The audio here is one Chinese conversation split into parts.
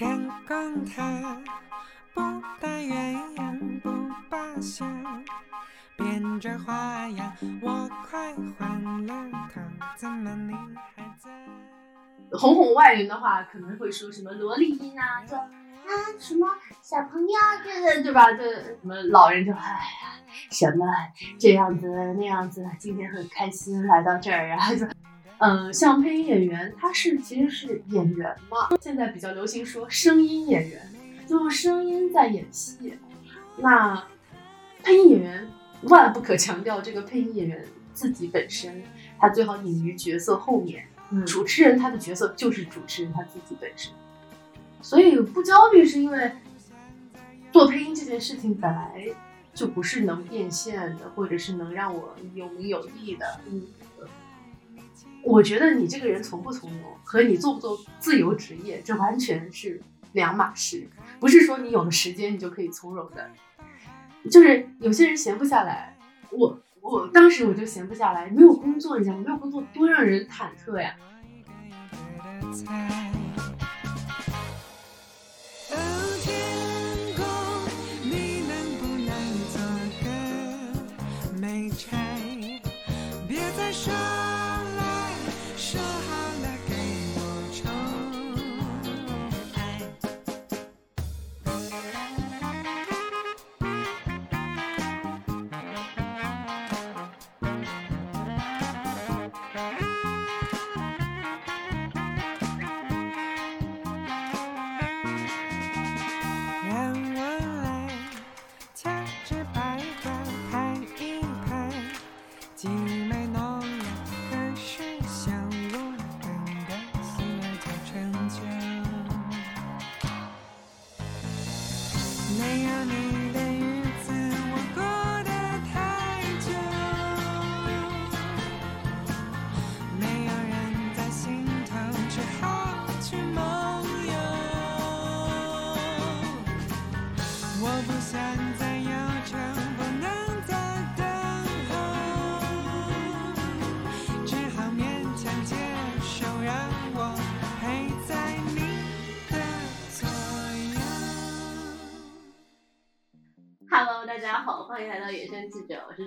阳光它不打鸳鸯不罢休，变着花样，我快换了头，怎么你还在？哄哄外人的话，可能会说什么萝莉音啊，说啊什么小朋友，对对对吧？对什么老人就哎呀，什么这样子那样子，今天很开心来到这儿，然后就。嗯，像配音演员，他是其实是演员嘛。现在比较流行说声音演员，就用声音在演戏。那配音演员万不可强调这个配音演员自己本身，他最好隐于角色后面。嗯主持人他的角色就是主持人他自己本身，所以不焦虑是因为做配音这件事情本来就不是能变现的，或者是能让我有名有利的。嗯，我觉得你这个人从不从容，和你做不做自由职业，这完全是两码事。不是说你有了时间你就可以从容的，就是有些人闲不下来。我我当时我就闲不下来，没有工作，你想没有工作多让人忐忑呀。的菜。哦，天空，你能不能做个美差？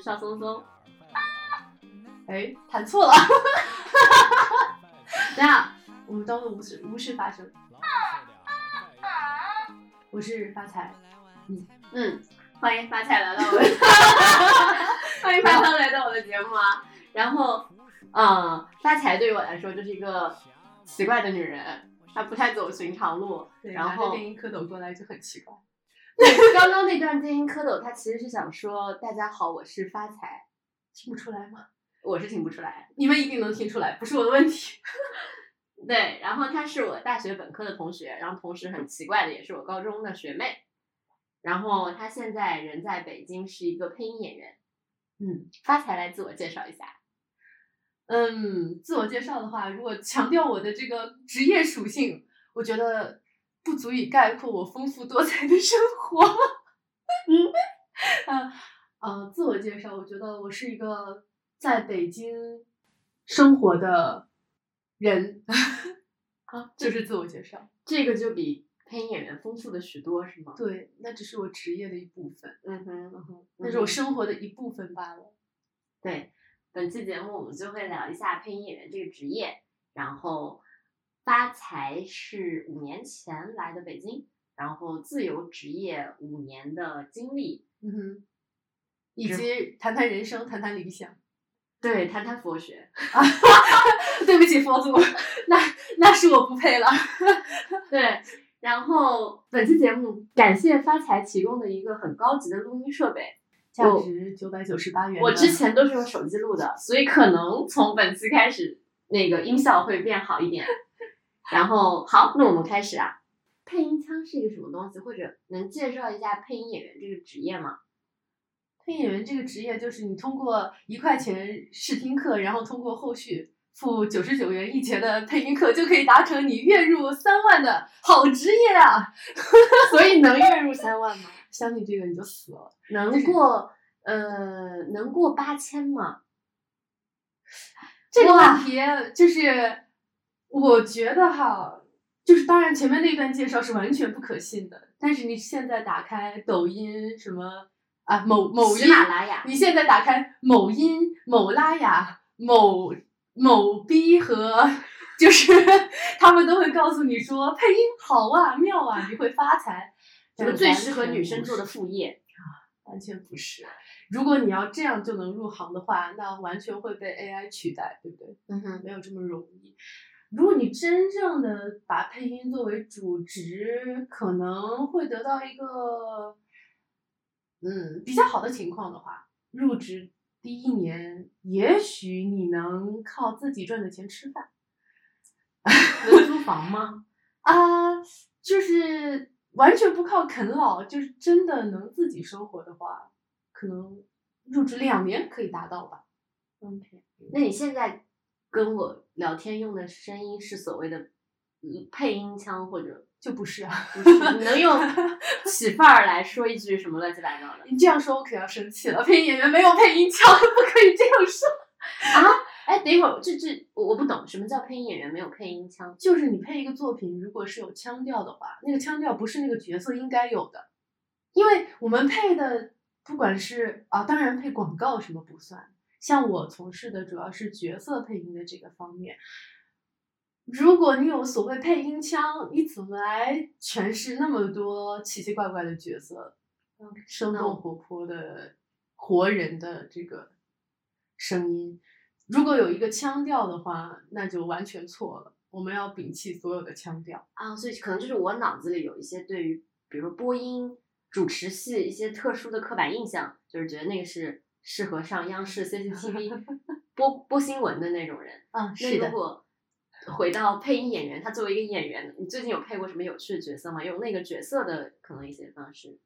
记者，我是邵松松。哎，弹错了。等下，我们当做无事无事发生。我是发财，嗯嗯，欢迎发财来到我的，欢迎发财来到我的节目啊。然后，嗯，发财对于我来说就是一个奇怪的女人，她不太走寻常路。然后电音蝌蚪过来就很奇怪。对，刚刚那段电音蝌蚪，他其实是想说：“大家好，我是发财。听不出来吗？”我是听不出来。你们一定能听出来，不是我的问题。对，然后他是我大学本科的同学，然后同时很奇怪的也是我高中的学妹。然后他现在人在北京，是一个配音演员。嗯，发财来自我介绍一下。嗯，自我介绍的话，如果强调我的这个职业属性，我觉得不足以概括我丰富多彩的生活。嗯，啊，呃，自我介绍，我觉得我是一个在北京生活的人。啊，就是自我介绍。这个就比配音演员丰富的许多，是吗？对，那只是我职业的一部分，嗯哼，嗯哼，那是我生活的一部分罢了。对，本期节目我们就会聊一下配音演员这个职业。然后，发财是五年前来的北京，然后自由职业五年的经历，嗯哼，以及谈谈人生，谈谈理想。对，谈谈佛学。对不起，佛祖，那那是我不配了。对，然后本期节目感谢发财提供的一个很高级的录音设备，价值九百九十八元的。我之前都是用手机录的，所以可能从本期开始，那个音效会变好一点。然后好，那我们开始啊。配音腔是一个什么东西？或者能介绍一下配音演员这个职业吗？配音演员这个职业，就是你通过一块钱试听课，然后通过后续付九十九元一节的配音课，就可以达成你月入三万的好职业啊！所以能月入三万吗？相信这个你就死了。能过呃能过八千吗？这个问题就是，我觉得哈，就是当然前面那段介绍是完全不可信的，但是你现在打开抖音什么啊某某喜音，马拉雅，你现在打开某音、某拉雅、某某逼和，就是 他们都会告诉你说配音好啊、妙啊，你会发财。这个最适合女生做的副业啊。完全不是。如果你要这样就能入行的话，那完全会被 AI 取代，对不对？嗯哼，没有这么容易。如果你真正的把配音作为主职，可能会得到一个嗯比较好的情况的话，入职第一年，也许你能靠自己赚的钱吃饭 能租房吗？啊，就是完全不靠啃老，就是真的能自己生活的话，可能入职两年可以达到吧。OK，那你现在跟我聊天用的声音是所谓的嗯配音腔，或者就不是啊，不是？你能用 起范儿来说一句什么乱七八糟的你这样说我可要生气了。配音演员没有配音腔，不可以这样说。啊？哎，等一会儿，这这我我不懂，什么叫配音演员没有配音腔？就是你配一个作品，如果是有腔调的话，那个腔调不是那个角色应该有的，因为我们配的不管是啊，当然配广告什么不算，像我从事的主要是角色配音的这个方面。如果你有所谓配音腔，你怎么来诠释那么多奇奇怪怪的角色，生动活泼的活人的这个声音？如果有一个腔调的话，那就完全错了。我们要摒弃所有的腔调。啊，所以可能就是我脑子里有一些对于，比如播音、主持系一些特殊的刻板印象，就是觉得那个是适合上央视 CCTV 播播新闻的那种人。嗯，那如果回到配音演员，他作为一个演员，你最近有配过什么有趣的角色吗？用那个角色的可能一些方式。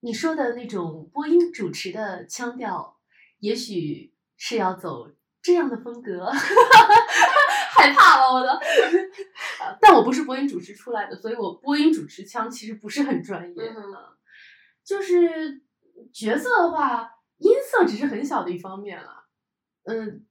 你说的那种播音主持的腔调，也许是要走这样的风格，害怕了我都。呃但我不是播音主持出来的，所以我播音主持腔其实不是很专业。嗯就是角色的话，音色只是很小的一方面了。嗯，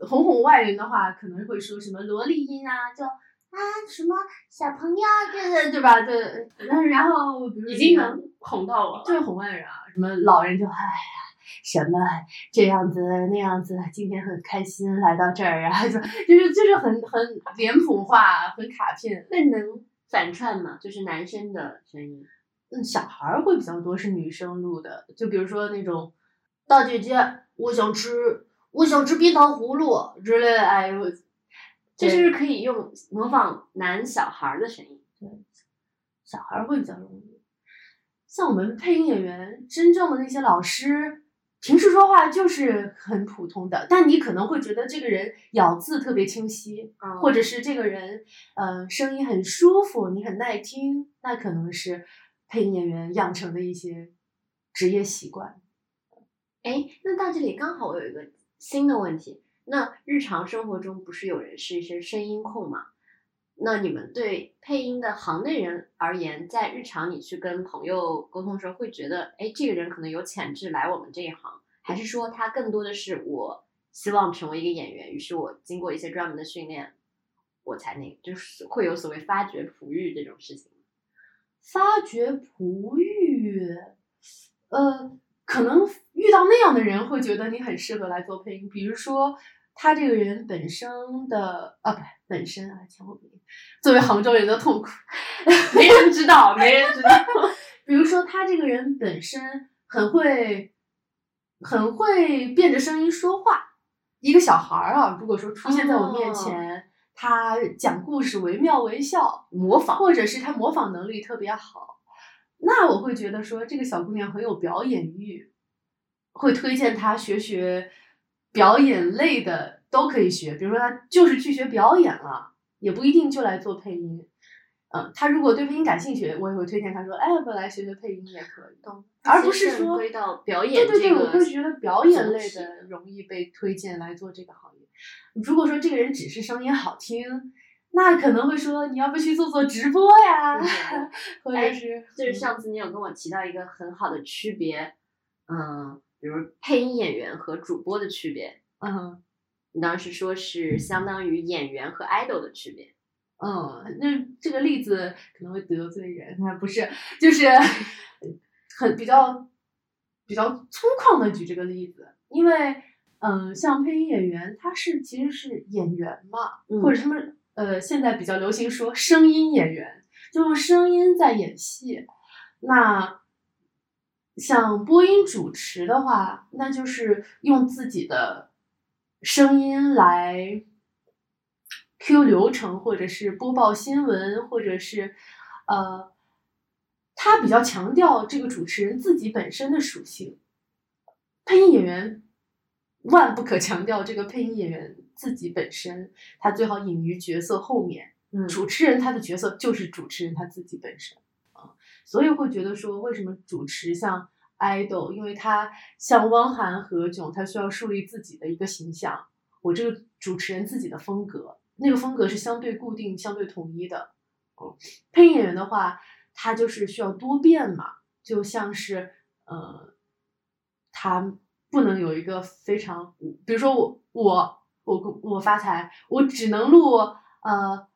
哄哄外人的话，可能会说什么萝莉音啊，就啊什么小朋友，这个对吧？对，然然后比如已经能哄到我了。就是哄外人啊，什么老人就哎呀，什么这样子那样子，今天很开心来到这儿啊，就就是就是很很脸谱化，很卡片。那能反串吗？就是男生的声音。嗯，小孩儿会比较多，是女生录的，就比如说那种大姐姐，我想吃，我想吃冰糖葫芦之类的，哎呦，这就是可以用模仿男小孩儿的声音？对小孩儿会比较容易。像我们配音演员，真正的那些老师，平时说话就是很普通的，但你可能会觉得这个人咬字特别清晰，或者者是这个人，呃，声音很舒服，你很耐听，那可能是配音演员养成的一些职业习惯。哎，那到这里刚好我有一个新的问题。那日常生活中不是有人是一些声音控吗？那你们对配音的行内人而言，在日常你去跟朋友沟通的时候，会觉得，哎，这个人可能有潜质来我们这一行，还是说他更多的是我希望成为一个演员，于是我经过一些专门的训练，我才那个，就是会有所谓发掘璞玉这种事情。发掘璞玉，呃，可能遇到那样的人会觉得你很适合来做配音。比如说，他这个人本身的啊，不，本身啊，前后鼻音，作为杭州人的痛苦，没人知道，没人知道。比如说，他这个人本身很会，很会变着声音说话。一个小孩儿啊，如果说出现在我面前，他讲故事惟妙惟肖，模仿，或者是他模仿能力特别好，那我会觉得说这个小姑娘很有表演欲，会推荐她学学表演类的都可以学，比如说她就是去学表演了，也不一定就来做配音。嗯，她如果对配音感兴趣，我也会推荐她说，哎，不来学学配音也可以。懂而不是说归到表演对对对，我会觉得表演类的容易被推荐来做这个行业。如果说这个人只是声音好听，那可能会说你要不去做做直播呀，或哎者是就是上次你有跟我提到一个很好的区别，嗯，比如配音演员和主播的区别，嗯你当时说是相当于演员和 idol 的区别。嗯，那这个例子可能会得罪人，那不是，就是 很比较比较粗犷的举这个例子，因为嗯，像配音演员，他是其实是演员嘛，嗯或者他们呃现在比较流行说声音演员，就用声音在演戏。那像播音主持的话，那就是用自己的声音来 Q 流程，或者是播报新闻，或者是呃，他比较强调这个主持人自己本身的属性。配音演员万不可强调这个配音演员自己本身，他最好隐于角色后面。嗯主持人他的角色就是主持人他自己本身啊，所以会觉得说，为什么主持像 idol，因为他像汪涵、何炅，他需要树立自己的一个形象，我这个主持人自己的风格，那个风格是相对固定、相对统一的。哦，配音演员的话，他就是需要多变嘛，就像是呃，他不能有一个非常，比如说我我我我发财，我只能录呃。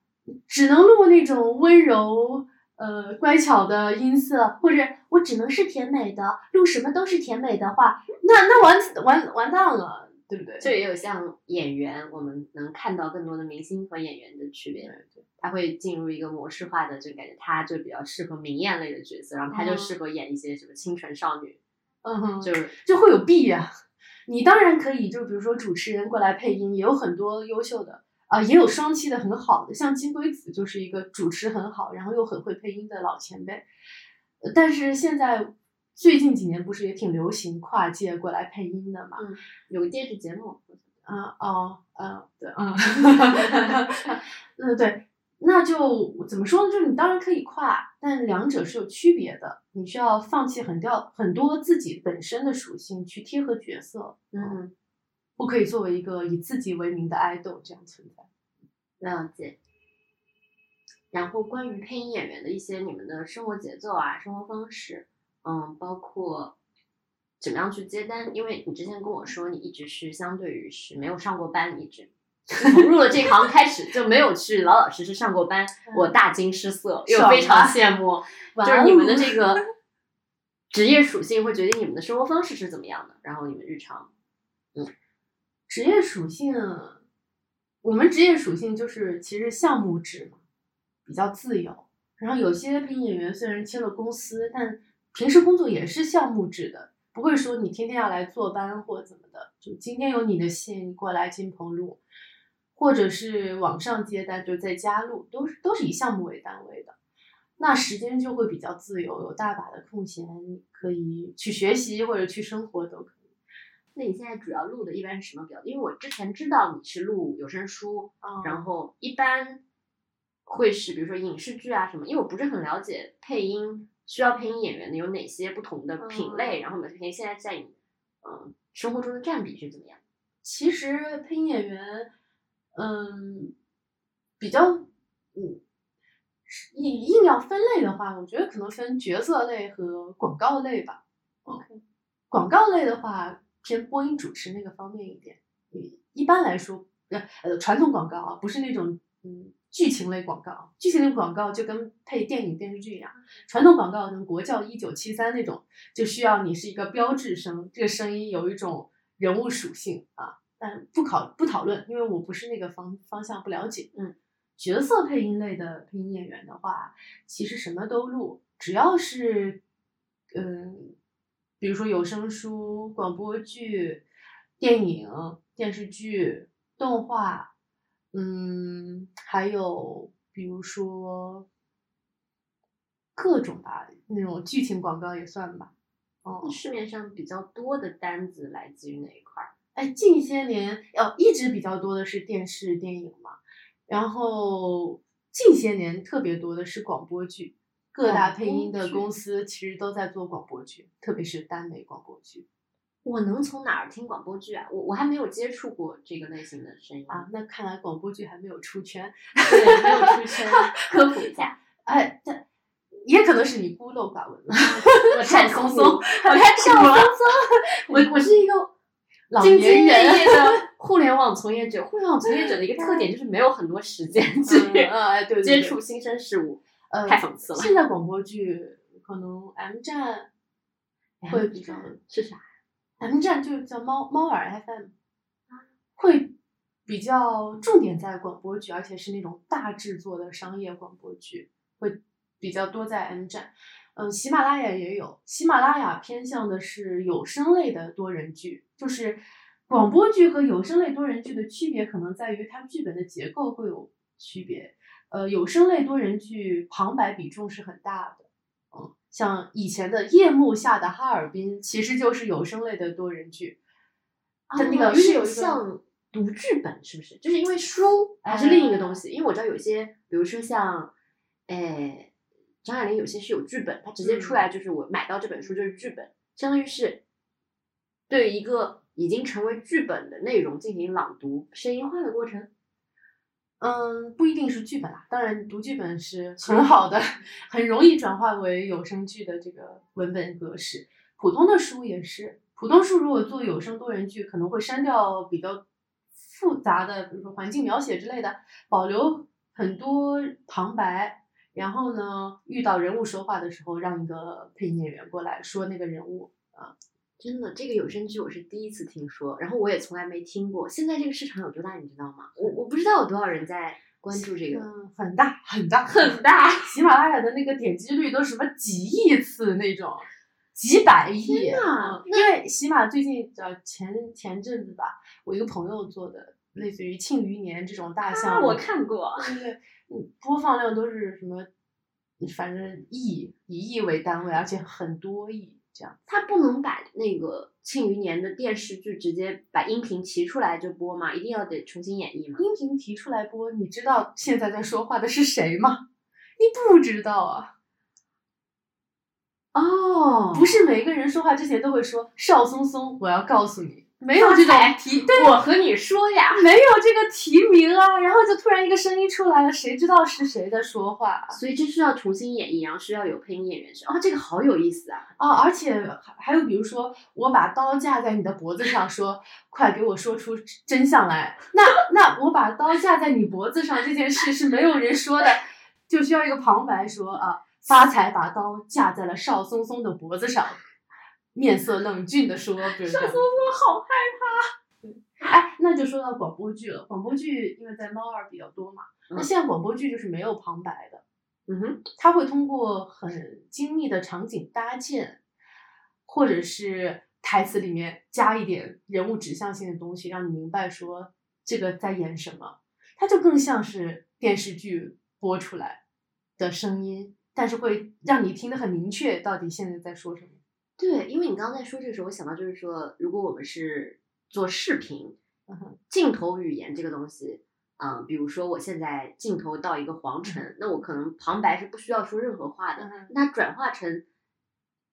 只能录那种温柔、呃乖巧的音色，或者我只能是甜美的，录什么都是甜美的话，那那完完完蛋了，对不对？这也有像演员，我们能看到更多的明星和演员的区别。他会进入一个模式化的，就感觉他就比较适合明艳类的角色，然后他就嗯适合演一些什么清纯少女，嗯哼，就是就会有弊呀、你当然可以，就比如说主持人过来配音，也有很多优秀的啊、也有双栖的很好的，像金龟子就是一个主持很好，然后又很会配音的老前辈。呃但是现在最近几年不是也挺流行跨界过来配音的嘛？有个电视节目，啊哦嗯对嗯，嗯对，那就怎么说呢？就是你当然可以跨，但两者是有区别的。你需要放弃很掉很多自己本身的属性去贴合角色，嗯，不可以作为一个以自己为名的 idol 这样存在。了解。然后关于配音演员的一些你们的生活节奏啊、生活方式，嗯，包括怎么样去接单，因为你之前跟我说你一直是相对于是没有上过班，一直从入了这行开始就没有去老老实实上过班，我大惊失色，又非常羡慕，就是你们的哦这个职业属性会决定你们的生活方式是怎么样的，然后你们日常，嗯职业属性，我们职业属性就是其实项目制嘛，比较自由。然后有些配音演员虽然签了公司，但平时工作也是项目制的，不会说你天天要来坐班或怎么的。就今天有你的戏，你过来金棚录，或者是网上接单，就在家录，都是都是以项目为单位的。那时间就会比较自由，有大把的空闲，你可以去学习或者去生活都可以。那你现在主要录的一般是什么比较？因为我之前知道你是录有声书，然后一般会是比如说影视剧啊什么，因为我不是很了解配音需要配音演员的有哪些不同的品类，然后你们配音现在在你嗯生活中的占比是怎么样？其实配音演员，嗯，比较，嗯，是硬硬要分类的话，我觉得可能分角色类和广告类吧。OK，广告类的话偏播音主持那个方面一点。嗯，一般来说，呃呃，传统广告啊，不是那种嗯剧情类广告，剧情类广告就跟配电影电视剧一样，传统广告跟国教一九七三那种，就需要你是一个标志声，这个声音有一种人物属性啊。但不考不讨论，因为我不是那个方方向，不了解。嗯，角色配音类的配音演员的话，其实什么都录，只要是嗯，比如说有声书、广播剧、电影、电视剧、动画，嗯，还有比如说各种吧，那种剧情广告也算吧。哦，市面上比较多的单子来自于哪一块儿？哎，近些年哦，一直比较多的是电视电影嘛，然后近些年特别多的是广播剧，各大配音的公司其实都在做广播剧，特别是耽美广播剧我能从哪儿听广播剧啊？我我还没有接触过这个类型的声音啊。那看来广播剧还没有出圈，对，没有出圈，科普一下。哎，这也可能是你孤陋寡闻了。我太松松，我我太什么松松，我我是一个老年人 互联网从业者，互联网从业者的一个特点就是没有很多时间去嗯呃接触新生事物，呃太讽刺了。现在广播剧可能 M 站会比较是啥？M 站就叫猫猫耳 FM，会比较重点在广播剧，而且是那种大制作的商业广播剧，会比较多在 M 站。嗯，喜马拉雅也有，喜马拉雅偏向的是有声类的多人剧，就是广播剧和有声类多人剧的区别可能在于它剧本的结构会有区别。呃，有声类多人剧旁白比重是很大的。嗯，像以前的《夜幕下的哈尔滨》，其实就是有声类的多人剧。它那个是有像读剧本，是不是？就是因为书还是另一个东西。因为我知道有些，比如说像，诶，张爱玲有些是有剧本，她直接出来就是我买到这本书就是剧本，相当于是对一个已经成为剧本的内容进行朗读声音化的过程。嗯，不一定是剧本啦，当然读剧本是很好的，很容易转化为有声剧的这个文本格式。普通的书也是，普通书如果做有声多人剧，可能会删掉比较复杂的，比如说环境描写之类的，保留很多旁白。然后呢，遇到人物说话的时候，让一个配音演员过来说那个人物啊。真的，这个有声剧我是第一次听说，然后我也从来没听过。现在这个市场有多大，你知道吗？我我不知道有多少人在关注这个。嗯，很大很大很大，喜马拉雅的那个点击率都什么几亿次那种，几百亿。因为喜马最近呃前前阵子吧，我一个朋友做的类似于《庆余年》这种大项啊，目，我看过。对播放量都是什么，反正亿以亿为单位，而且很多亿这样。他不能把那个《庆余年》的电视剧直接把音频提出来就播吗？一定要得重新演绎吗？音频提出来播，你知道现在在说话的是谁吗？你不知道啊。哦不是每个人说话之前都会说邵松松，我要告诉你，没有这种提，对，我和你说呀，没有这个提名啊，然后就突然一个声音出来了，谁知道是谁在说话所以这需要重新演绎，然后需要有配音演员去哦，这个好有意思啊！啊？而且还还有比如说，我把刀架在你的脖子上，说快给我说出真相来。那那我把刀架在你脖子上这件事是没有人说的，就需要一个旁白说啊，发财把刀架在了邵松松的脖子上，面色冷峻的说，比如这样。好害怕哎，那就说到广播剧了。广播剧因为在猫耳比较多嘛，那嗯现在广播剧就是没有旁白的，嗯哼，它会通过很精密的场景搭建，或者是台词里面加一点人物指向性的东西，让你明白说这个在演什么。它就更像是电视剧播出来的声音，但是会让你听得很明确，到底现在在说什么。对，因为你刚刚在说这个时候，我想到就是说，如果我们是做视频，嗯，镜头语言这个东西，嗯，比如说我现在镜头到一个皇城，那我可能旁白是不需要说任何话的那转化成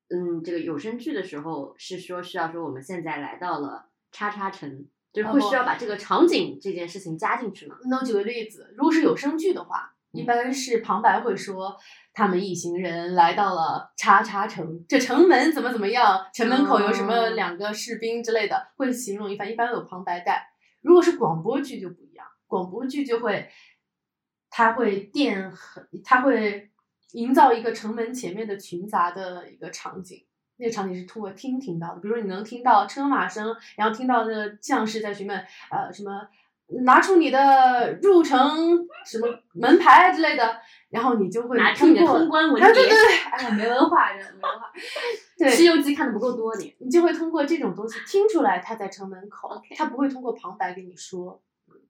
嗯这个有声剧的时候，是说需要说我们现在来到了叉叉城，就是会需要。把这个场景这件事情加进去吗？那我举个例子，如果是有声剧的话，一般是旁白会说他们一行人来到了叉叉城，这城门怎么怎么样，城门口有什么哦两个士兵之类的，会形容一番，一般有旁白带。如果是广播剧就不一样，广播剧就会，它会垫很，它会营造一个城门前面的群杂的一个场景。那个场景是通过听听到的，比如说你能听到车马声，然后听到那个将士在询问，呃，什么拿出你的入城什么门牌之类的，然后你就会拿出你的通过通关文啊，对对牒。对，哎呀，没文化人，没文化，对，《西游记》看的不够多，你你就会通过这种东西听出来他在城门口他不会通过旁白给你说，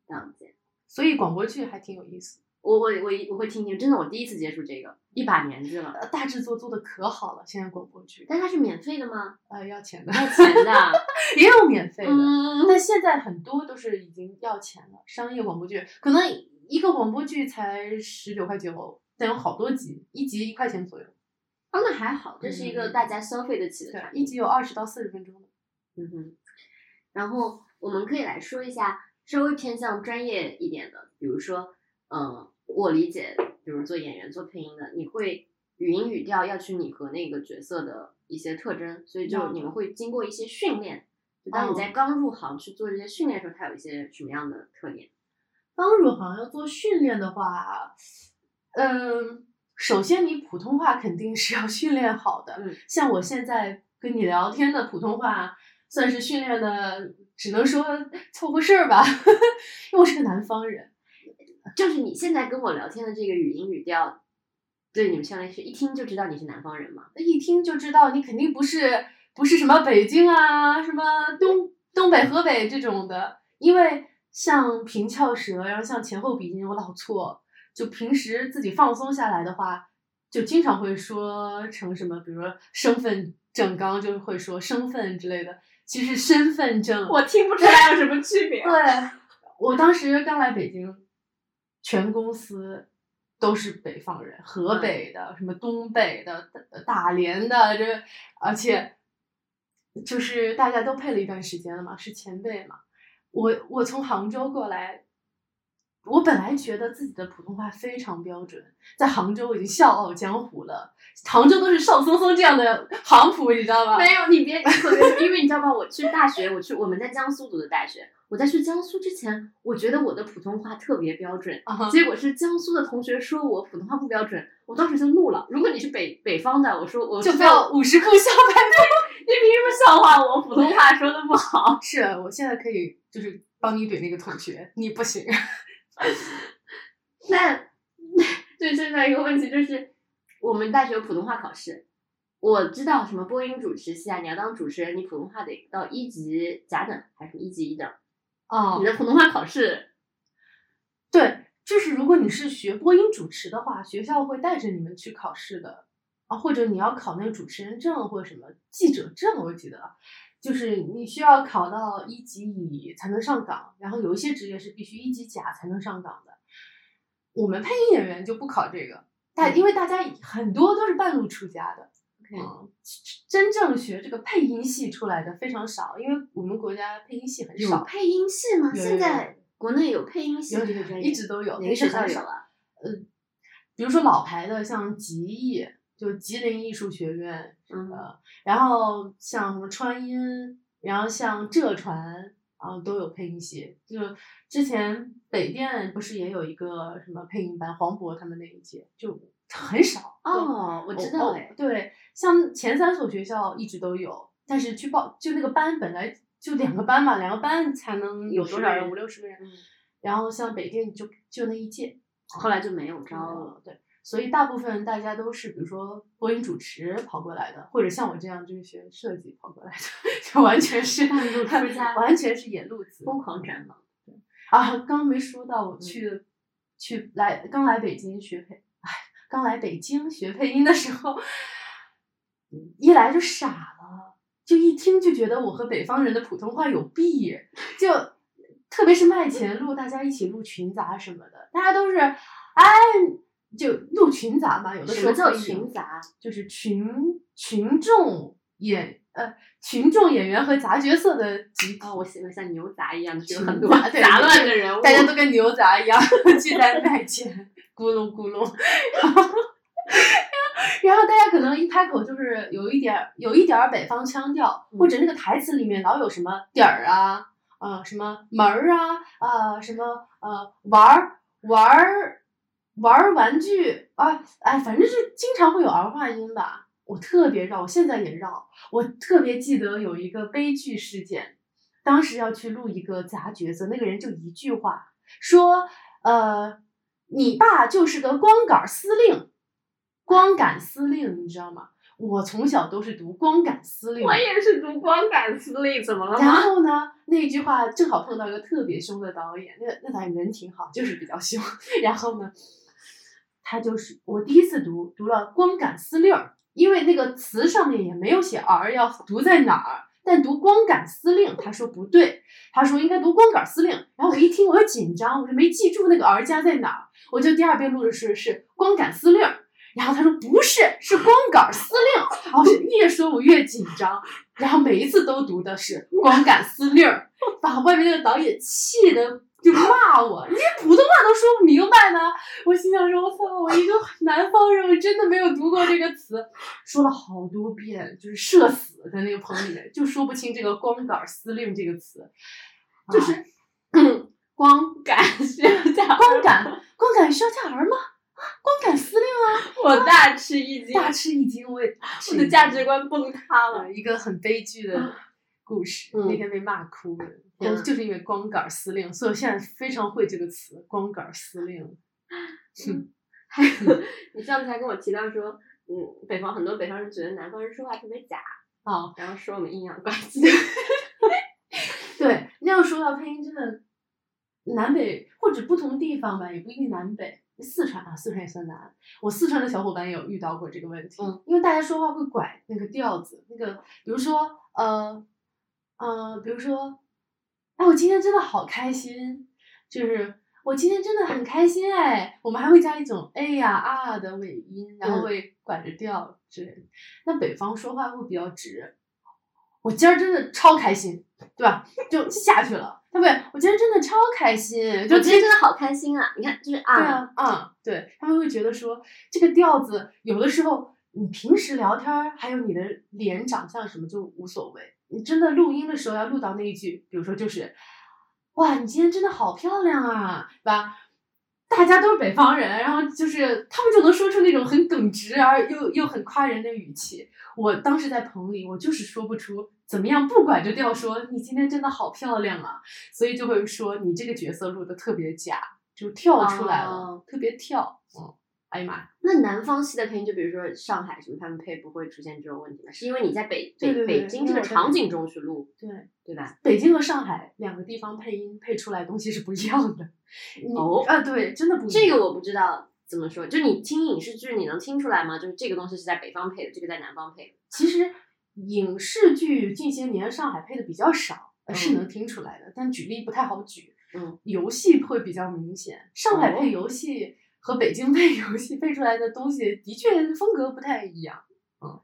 这样子。所以广播剧还挺有意思。我我我我会听听，真的，我第一次接触这个，一把年纪了。呃，大制作做的可好了，现在广播剧，但它是免费的吗？呃，要钱的，要钱的。也有免费的，嗯，但现在很多都是已经要钱了。商业广播剧可能一个广播剧才十九块九，但有好多集，一集一块钱左右，哦，那还好，这是一个大家消费得起的。一集有二十到四十分钟的。嗯哼。然后我们可以来说一下稍微偏向专业一点的，比如说，嗯，我理解，比如做演员、做配音的，你会语音语调要去拟合那个角色的一些特征，所以就你们会经过一些训练，就当你哦在刚入行去做这些训练的时候，它有一些什么样的特点？刚入行要做训练的话，嗯，首先你普通话肯定是要训练好的。嗯，像我现在跟你聊天的普通话，算是训练的，只能说凑合事儿吧，因为我是个南方人。就是你现在跟我聊天的这个语音语调，对你们相当于是一听就知道你是南方人嘛？一听就知道你肯定不是不是什么北京啊，什么东东北、河北这种的，因为像平翘舌，然后像前后鼻音，我老错。就平时自己放松下来的话，就经常会说成什么，比如说身份证，刚刚就会说身份之类的，其实身份证。我听不出来有什么区别。对，我当时刚来北京，全公司都是北方人，河北的、什么东北的、大大连的，这而且就是大家都配了一段时间了嘛，是前辈嘛。我我从杭州过来，我本来觉得自己的普通话非常标准，在杭州我已经笑傲江湖了。杭州都是邵松松这样的杭普，你知道吗？没有，你别你可别，因为你知道吗？我去大学，我去我们在江苏读的大学。我在去江苏之前，我觉得我的普通话特别标准，结果是江苏的同学说我普通话不标准，我当时就怒了。如果你是北北方的，我说我就不要五十步笑百步。你凭什么笑话我普通话说的不好？是我现在可以就是帮你怼那个同学，你不行。那对现在一个问题就是，我们大学有普通话考试，我知道什么播音主持系啊，你要当主持人，你普通话得到一级甲等还是一级乙等？哦你的普通话考试对，就是如果你是学播音主持的话，学校会带着你们去考试的啊，或者你要考那个主持人证或者什么记者证，我记得，就是你需要考到一级乙才能上岗，然后有一些职业是必须一级甲才能上岗的。我们配音演员就不考这个，大因为大家很多都是半路出家的嗯，真正学这个配音系出来的非常少，因为我们国家配音系很少，有配音系吗？现在国内有配音系这个专业，一直都有，哪个学校但是很少有啊？比如说老牌的，像吉艺，就吉林艺术学院，嗯呃，然后像什么川音，然后像浙传啊、都有配音系。就之前北电不是也有一个什么配音班，黄渤他们那一届就很少。就哦，我知道哦哎，对，像前三所学校一直都有，但是去报就那个班本来就两个班嘛，两个班才能有多少人？五六十个人。嗯，然后像北电就就那一届，后来就没有招了。了。对，所以大部分大家都是比如说播音主持跑过来的，或者像我这样就是学设计跑过来的，就完全是半路出家完全是野路子。疯狂转行，啊，刚没说到我嗯去、去来刚来北京学配，哎，刚来北京学配音的时候，一来就傻了，就一听就觉得我和北方人的普通话有弊，就特别是麦前录，大家一起录群杂什么的，大家都是哎，就录群杂嘛，有的什么叫时候可以群杂？就是群群众演呃群众演员和杂角色的集体。哦，我喜欢像牛杂一样的，就很多 杂乱的人物，大家都跟牛杂一样 聚在麦前，咕噜咕噜，然后然后大家可能一开口就是有一点儿有一点儿北方腔调，或者那个台词里面老有什么点儿啊，呃什么门儿啊，啊、什么呃玩儿玩儿玩儿玩具啊，哎，反正是经常会有儿化音吧。我特别绕，我现在也绕。我特别记得有一个悲剧事件，当时要去录一个杂角色，那个人就一句话说：“呃，你爸就是个光杆司令，光杆司令，你知道吗？我从小都是读光杆司令，我也是读光杆司令，怎么了然？后呢，那句话正好碰到一个特别凶的导演，那那导演人挺好，就是比较凶。然后呢，他就是我第一次读读了光杆司令，因为那个词上面也没有写儿要读在哪儿，但读光杆司令，他说不对，他说应该读光杆司令。然后我一听我又紧张，我就没记住那个儿加在哪儿，我就第二遍录的是是光杆司令。然后他说不是，是光杆司令。然后是越说我越紧张，然后每一次都读的是光杆司令，把外面那个导演气的就骂我，你这普通话都说不明白呢。我心想说，我操，我一个南方人，我真的没有读过这个词，说了好多遍，就是社死在那个棚里面，就说不清这个光杆司令这个词，就是、光杆需要加光杆，光杆需要加儿吗？啊，光杆司令啊！我大吃一惊，大吃一惊，我也我的价值观崩塌了。呃一个很悲剧的故事，嗯那天被骂哭了，天呐就是因为光杆司令，所以我现在非常会这个词，光杆司令。还有，你上次还跟我提到说，嗯，北方很多北方人觉得南方人说话特别假，啊，然后说我们阴阳怪气。对，那要说到配音，真的南北或者不同地方吧，也不一定南北。四川啊，四川也算南。我四川的小伙伴也有遇到过这个问题，嗯，因为大家说话会拐那个调子，那个比如说呃呃，比如说，哎，我今天真的好开心，就是我今天真的很开心哎，我们还会加一种哎呀啊的尾音，然后嗯会拐着调之类的。那北方说话会比较直，我今儿真的超开心，对吧？就下去了，对不对？我今天真的超开心，就今天真的好开心啊！你看，就是啊，对啊，啊、对，他们会觉得说这个调子，有的时候你平时聊天儿，还有你的脸长相什么就无所谓，你真的录音的时候要录到那一句，比如说就是，哇，你今天真的好漂亮啊，对吧？大家都是北方人，然后就是他们就能说出那种很耿直而又又很夸人的语气。我当时在棚里，我就是说不出怎么样，不管就调说你今天真的好漂亮啊，所以就会说你这个角色录的特别假，就跳出来了，哦特别跳。嗯，哎呀妈，那南方系的配音，就比如说上海什么，他们配不会出现这种问题吗？是因为你在北北北京这个场景中去录，对，对吧？北京和上海两个地方配音配出来的东西是不一样的。哦啊，对，真的不一样。这个我不知道怎么说，就你听影视剧，你能听出来吗？就是这个东西是在北方配的，这个在南方配的。其实影视剧近些年上海配的比较少，呃是嗯能听出来的，但举例不太好举。嗯，游戏会比较明显，上海哦配游戏和北京配 游戏配出来的东西的确风格不太一样。嗯，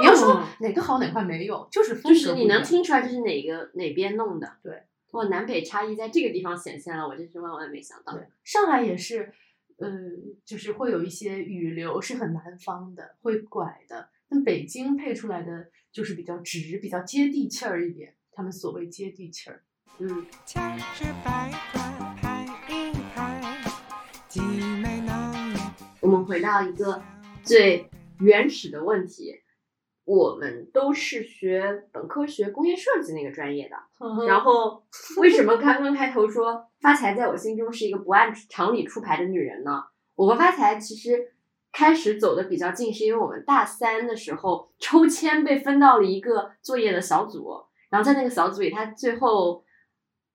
你要说哦哪个好哪块没有，就是风格就是你能听出来这是哪个哪边弄的。对，哇，南北差异在这个地方显现了，我真是万万没想到。对，上海也是，呃，就是会有一些语流是很南方的，会拐的。那北京配出来的就是比较直，比较接地气儿一点。他们所谓接地气儿，嗯，我们回到一个最原始的问题，我们都是学本科学工业设计那个专业的，然后为什么刚刚开头说发财在我心中是一个不按常理出牌的女人呢？我和发财其实开始走的比较近，是因为我们大三的时候抽签被分到了一个作业的小组，然后在那个小组里，他最后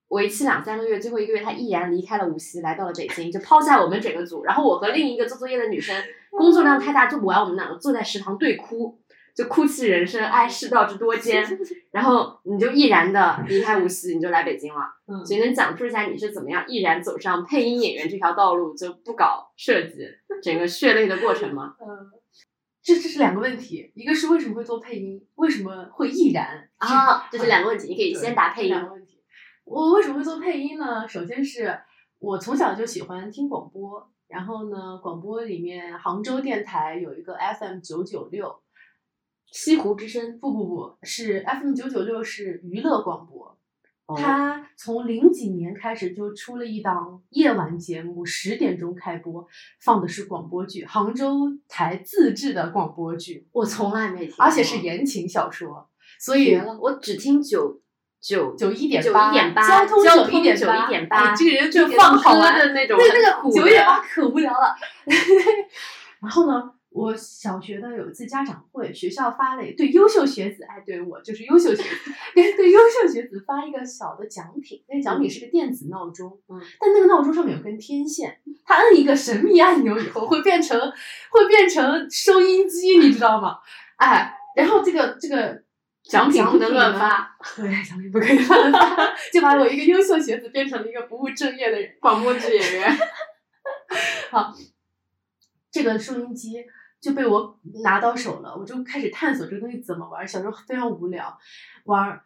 为期两三个月，最后一个月他毅然离开了无锡，来到了北京，就抛下我们整个组。然后我和另一个做作业的女生，工作量太大，做不完，我们两个坐在食堂对哭，就哭泣人生，唉，世道之多艰。然后你就毅然的离开无锡，你就来北京了。嗯，所以能讲述一下你是怎么样毅然走上配音演员这条道路，就不搞设计整个血泪的过程吗？嗯，这这是两个问题，一个是为什么会做配音，为什么会毅然啊，这是两个问题，你可以先答配音。我为什么会做配音呢？首先是我从小就喜欢听广播，然后呢，广播里面杭州电台有一个 FM 九九六，西湖之声，不不不是 FM 九九六是娱乐广播，哦。它从零几年开始就出了一档夜晚节目，十点钟开播，放的是广播剧，杭州台自制的广播剧，我从来没听过，而且是言情小说，所以，我只听九九九一点九八，一点八，交通交九一点九八，一点八，哎这个人就放歌好玩的那 种，对，那个九一点八，可无聊了。然后呢，我小学的有一次家长会，学校发了对优秀学子，哎，对我就是优秀学子，对对优秀学子发一个小的奖品，那个奖品是个电子闹钟，嗯，但那个闹钟上面有根天线，它摁一个神秘按钮以后会变成会变成收音机，你知道吗？哎，然后这个这个。奖品不能乱发，对，奖品不可以乱发，就把我一个优秀学子变成了一个不务正业的人。广播剧演员，好这个收音机就被我拿到手了，我就开始探索这个东西怎么玩。小时候非常无聊，玩儿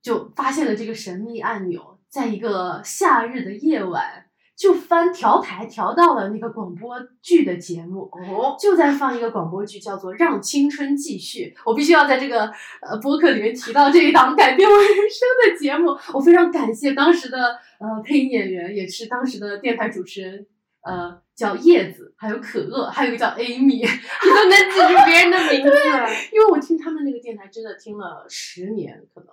就发现了这个神秘按钮，在一个夏日的夜晚，就翻调台调到了那个广播剧的节目。哦，就在放一个广播剧，叫做《让青春继续》。我必须要在这个呃播客里面提到这一档改变我人生的节目。我非常感谢当时的呃配音演员，也是当时的电台主持人，呃叫叶子，还有可乐，还有一个叫 Amy。你都能记住别人的名字，因为我听他们那个电台真的听了十年，可能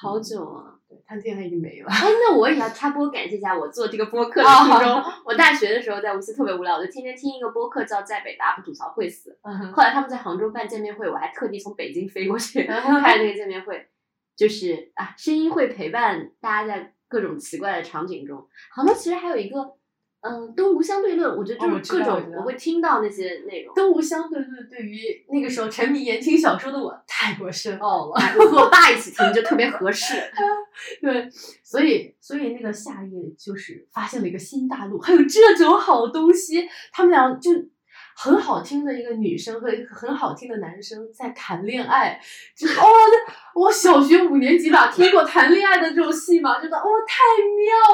好久啊！对，他现在已经没了。哎，那我也要插播感谢一下我做这个播客的啊初衷。我大学的时候在无锡特别无聊，我就天天听一个播客叫《在北大不吐槽会死》。嗯后来他们在杭州办见面会，我还特地从北京飞过去嗯 看那个见面会，就是啊，声音会陪伴大家在各种奇怪的场景中。杭州其实还有一个，嗯，东吴相对论，我觉得就是各种我我会听到那些内容。东吴相对论对于那个时候沉迷言情小说的我太过深奥了。和我爸一起听就特别合适。对，所以所以那个夏夜就是发现了一个新大陆，还有这种好东西。他们俩就很好听的一个女生和一个很好听的男生在谈恋爱，就哦，那我小学五年级吧听过谈恋爱的这种戏嘛？觉得哦太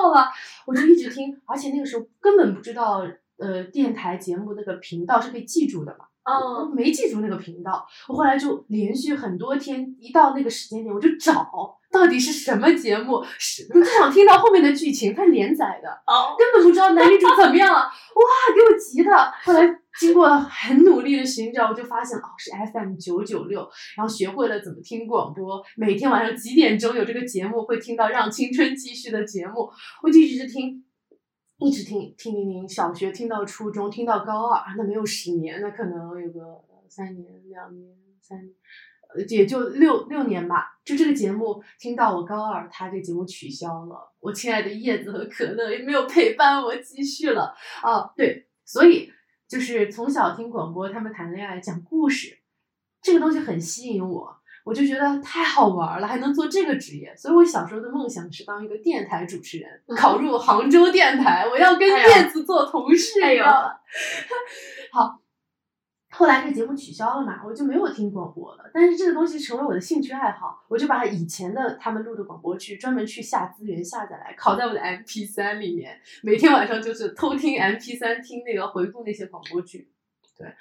妙了，我就一直听，而且那个时候根本不知道呃电台节目那个频道是可以记住的嘛。我嗯，没记住那个频道，我后来就连续很多天，一到那个时间点我就找到底是什么节目，是就想听到后面的剧情，它连载的，哦，根本不知道男女主怎么样了，哇，给我急的。后来经过很努力的寻找，我就发现哦是 FM 九九六，然后学会了怎么听广播，每天晚上几点钟有这个节目会听到《让青春继续》的节目，我就一直听。一直听听听听，小学听到初中，听到高二，那没有十年，那可能有个三年、两年、三年，呃，也就六六年吧。就这个节目听到我高二，他这节目取消了，我亲爱的叶子和可乐也没有陪伴我继续了。啊，对，所以就是从小听广播，他们谈恋爱讲故事，这个东西很吸引我。我就觉得太好玩了，还能做这个职业，所以我小时候的梦想是当一个电台主持人，嗯考入杭州电台，我要跟叶子做同事，哎呦？好，后来这个节目取消了嘛，我就没有听广播了。但是这个东西成为我的兴趣爱好，我就把以前的他们录的广播剧专门去下资源下载来，拷在我的 MP 三里面，每天晚上就是偷听 MP 三听那个回顾那些广播剧。对，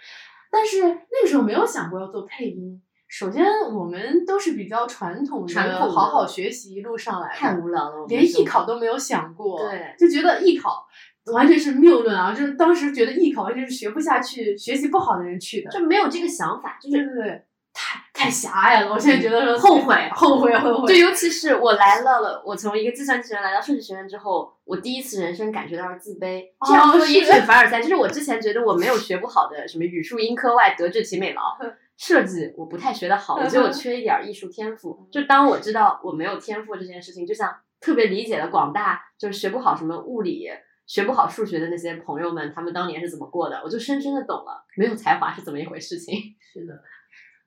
但是那个时候没有想过要做配音。首先，我们都是比较传统的，传统好好学习一路上来的，太无聊了，连艺考都没有想过，对就觉得艺考完全是谬论啊！就是当时觉得艺考完全是学不下去、学习不好的人去的，就没有这个想法，就是对对对，太太狭隘了。我现在觉得说后悔后悔，后悔。就尤其是我来了了，我从一个计算机学院来到设计学院之后，我第一次人生感觉到了自卑。这样说也是凡尔赛，就是我之前觉得我没有学不好的什么语数英科外德智体美劳。设计我不太学得好，我觉得我缺一点艺术天赋。就当我知道我没有天赋这件事情，就像特别理解了广大就是学不好什么物理、学不好数学的那些朋友们，他们当年是怎么过的，我就深深的懂了没有才华是怎么一回事情。是的，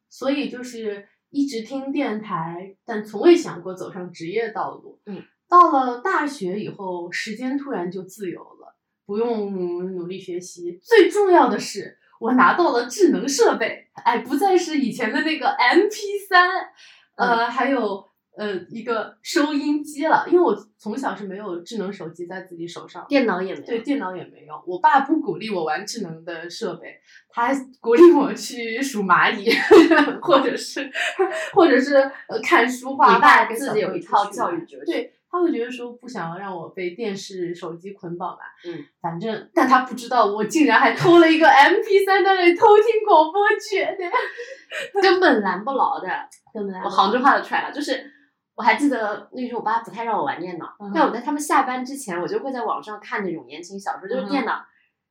所以就是一直听电台，但从未想过走上职业道路。嗯，到了大学以后，时间突然就自由了，不用努力学习。最重要的是，我拿到了智能设备，哎，不再是以前的那个 MP 三，呃，还有呃一个收音机了。因为我从小是没有智能手机在自己手上，电脑也没有，对，电脑也没有。我爸不鼓励我玩智能的设备，他鼓励我去数蚂蚁，或者是 或者是呃看书画你爸画。自己有一套教育哲学。对，他会觉得说不想要让我被电视、手机捆绑吧。嗯，反正，但他不知道我竟然还偷了一个 MP 三在那里偷听广播剧，对，根本拦不牢的。根本我杭州话都出来了，就是我还记得那时候我爸不太让我玩电脑，嗯但我在他们下班之前，我就会在网上看那种言情小说，就是电脑。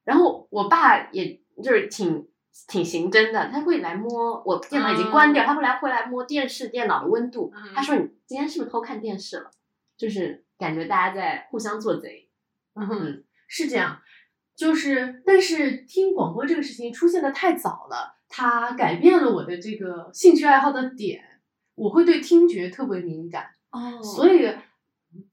然后我爸也就是挺挺刑侦的，他会来摸我电脑已经关掉，嗯他会来会来摸电视电脑的温度。嗯他说你今天是不是偷看电视了？就是感觉大家在互相做贼。嗯哼，是这样，就是但是听广播这个事情出现的太早了，它改变了我的这个兴趣爱好的点，我会对听觉特别敏感，哦。所以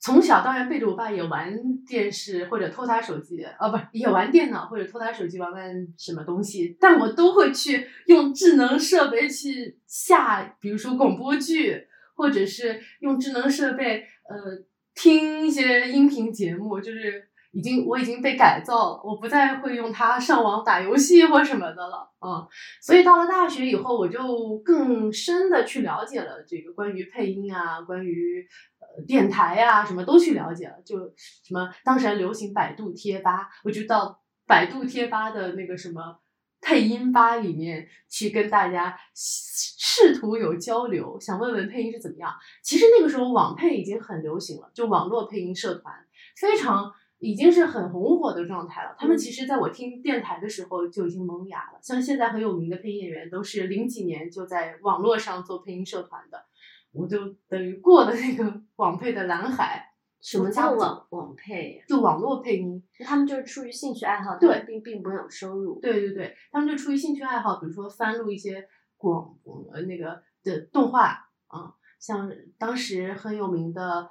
从小当然背着我爸也玩电视或者偷他手机，啊不是也玩电脑或者偷他手机玩玩什么东西，但我都会去用智能设备去下，比如说广播剧，或者是用智能设备呃听一些音频节目，就是已经我已经被改造了，我不再会用它上网打游戏或什么的了，嗯，所以到了大学以后，我就更深的去了解了这个关于配音啊，关于呃电台呀、什么都去了解了，就什么当时还流行百度贴吧，我就到百度贴吧的那个什么。配音吧里面去跟大家试图有交流，想问问配音是怎么样。其实那个时候网配已经很流行了，就网络配音社团非常已经是很红火的状态了。他们其实在我听电台的时候就已经萌芽了，像现在很有名的配音演员都是零几年就在网络上做配音社团的，我就等于过了那个 网配的蓝海。什么叫网网配呀？就网络配音，他们就是出于兴趣爱好，对，并并不有收入。对对对，他们就出于兴趣爱好，比如说翻录一些广呃那个的动画啊，像当时很有名的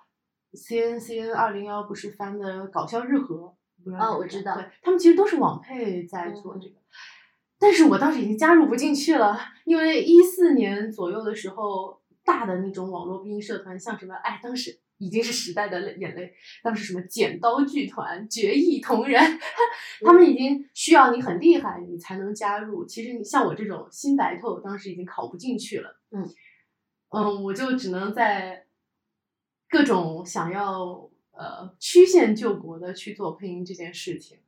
C N C N 二零幺不是翻的搞笑日和，啊哦，我知道，对他们其实都是网配在做这个，但是我当时已经加入不进去了，因为一四年左右的时候，大的那种网络配音社团，像什么哎，当时。已经是时代的眼泪。当时什么剪刀剧团、绝艺同人，他们已经需要你很厉害，你才能加入。其实你像我这种新白头，当时已经考不进去了。嗯嗯，我就只能在各种想要呃曲线救国的去做配音这件事情。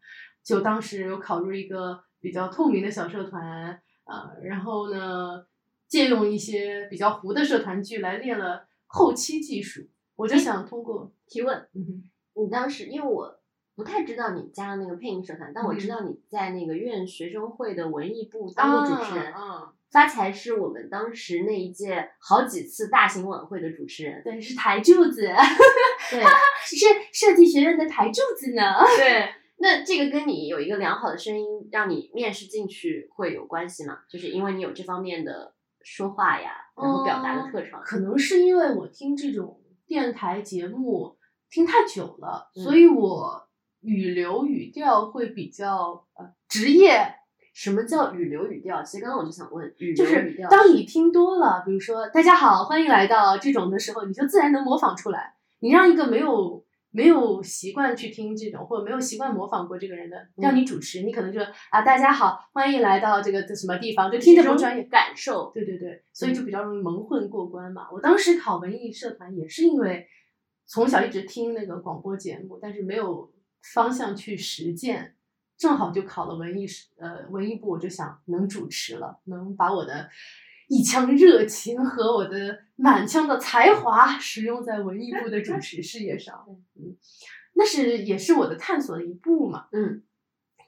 就当时有考入一个比较透明的小社团，呃，然后呢，借用一些比较糊的社团剧来练了后期技术。我就想通过提问，嗯你当时因为我不太知道你加了那个配音社团，但我嗯知道你在那个院学生会的文艺部当过主持人。嗯，发财是我们当时那一届好几次大型晚会的主持人，对，是台柱子，对 是设计学院的台柱子呢。对。那这个跟你有一个良好的声音，让你面试进去会有关系吗？就是因为你有这方面的说话呀，然后表达的特长。可能是因为我听这种电台节目听太久了，嗯所以我语流语调会比较呃职业。什么叫语流语调？其实刚刚我就想问，语就是流语调当你听多了，比如说“大家好，欢迎来到”这种的时候，你就自然能模仿出来。你让一个没有没有习惯去听这种，或者没有习惯模仿过这个人的，让你主持，你可能就啊，大家好，欢迎来到这个什么地方，就听着种专业，感受。对对对，所以就比较容易蒙混过关嘛。我当时考文艺社团也是因为从小一直听那个广播节目，但是没有方向去实践，正好就考了文艺呃文艺部，我就想能主持了，能把我的一腔热情和我的满腔的才华使用在文艺部的主持事业上。嗯，那是也是我的探索的一步嘛。嗯，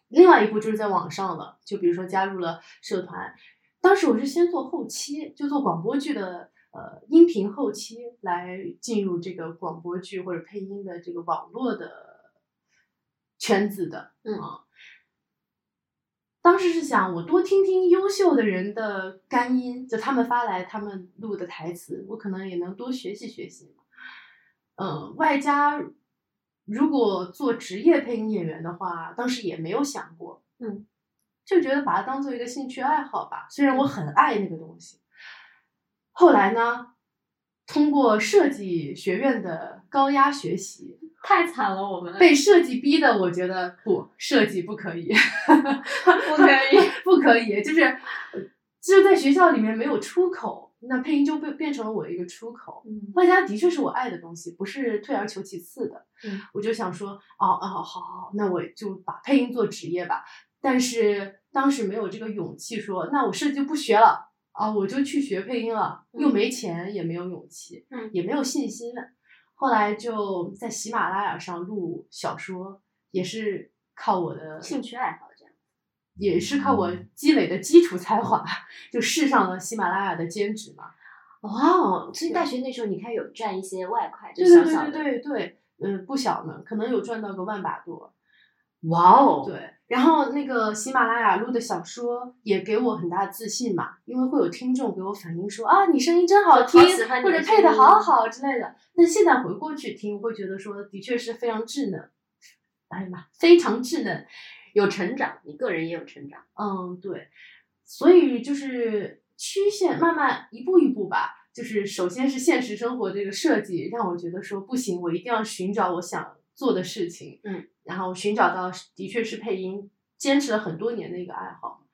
另外一步就是在网上了，就比如说加入了社团，当时我是先做后期，就做广播剧的呃音频后期，来进入这个广播剧或者配音的这个网络的圈子的。嗯啊，当时是想我多听听优秀的人的干音，就他们发来他们录的台词，我可能也能多学习学习。嗯，外加如果做职业配音演员的话，当时也没有想过，嗯，就觉得把它当做一个兴趣爱好吧。虽然我很爱那个东西，后来呢，通过设计学院的高压学习，太惨了，我们被设计逼的，我觉得不设计不可以，不可以。不可以，就是就是在学校里面没有出口，那配音就变变成了我的一个出口。嗯外加的确是我爱的东西，不是退而求其次的。嗯，我就想说，哦哦，好好好，那我就把配音做职业吧。但是当时没有这个勇气说，那我设计就不学了啊，我就去学配音了，嗯又没钱，也没有勇气，嗯也没有信心。后来就在喜马拉雅上录小说，也是靠我的兴趣爱好这样。也是靠我积累的基础才华，就试上了喜马拉雅的兼职嘛。哇哦！所以大学那时候你看有赚一些外快，就对对对小小的。对对对，嗯，不小呢，可能有赚到个万把多。哇哦！对，然后那个喜马拉雅录的小说也给我很大的自信嘛，因为会有听众给我反映说啊，你声音真好听或者配的好好之类的。但现在回过去听，会觉得说的确是非常稚嫩，哎呀妈，非常稚嫩。有成长，你个人也有成长。嗯，对，所以就是曲线慢慢一步一步吧，就是首先是现实生活这个设计让我觉得说不行，我一定要寻找我想做的事情，嗯，然后寻找到的确是配音，坚持了很多年的一个爱好。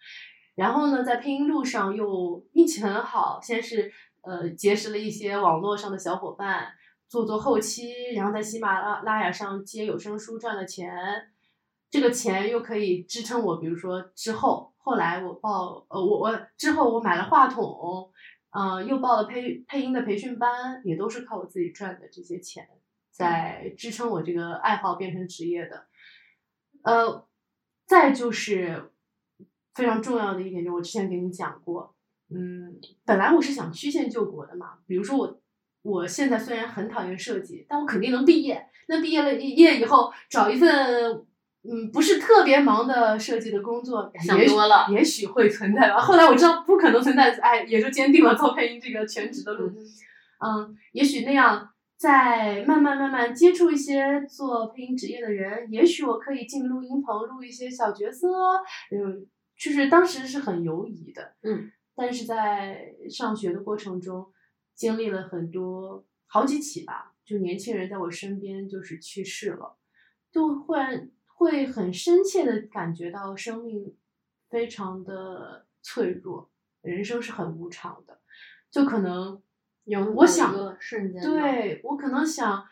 然后呢，在配音路上又运气很好，先是呃结识了一些网络上的小伙伴，做做后期，然后在喜马拉拉雅上接有声书赚了钱，这个钱又可以支撑我，比如说之后后来我报呃我我之后我买了话筒，嗯、又报了配配音的培训班，也都是靠我自己赚的这些钱，在支撑我这个爱好变成职业的。呃，再就是非常重要的一点，就我之前给你讲过，嗯，本来我是想曲线救国的嘛，比如说我我现在虽然很讨厌设计，但我肯定能毕业。那毕业了业以后，找一份嗯不是特别忙的设计的工作，想多了也许会存在吧。后来我知道不可能存在，哎，也就坚定了做配音这个全职的路。嗯，也许那样，在慢慢慢慢接触一些做配音职业的人，也许我可以进录音棚录一些小角色，嗯，就是当时是很犹疑的，嗯，但是在上学的过程中，经历了很多好几起吧，就年轻人在我身边就是去世了，就忽然会很深切的感觉到生命非常的脆弱，人生是很无常的，就可能。有我想瞬间，对我可能想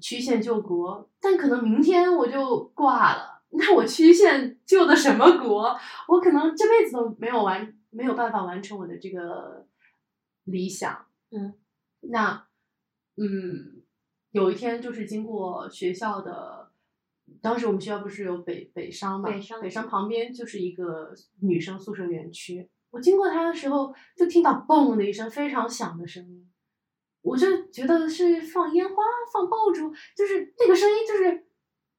曲线救国，但可能明天我就挂了。那我曲线救的什么国？我可能这辈子都没有完，没有办法完成我的这个理想。嗯，那嗯，有一天就是经过学校的，当时我们学校不是有北北商嘛？北商北商旁边就是一个女生宿舍园区。我经过它的时候，就听到嘣的一声非常响的声音。我就觉得是放烟花、放爆竹，就是那个声音就是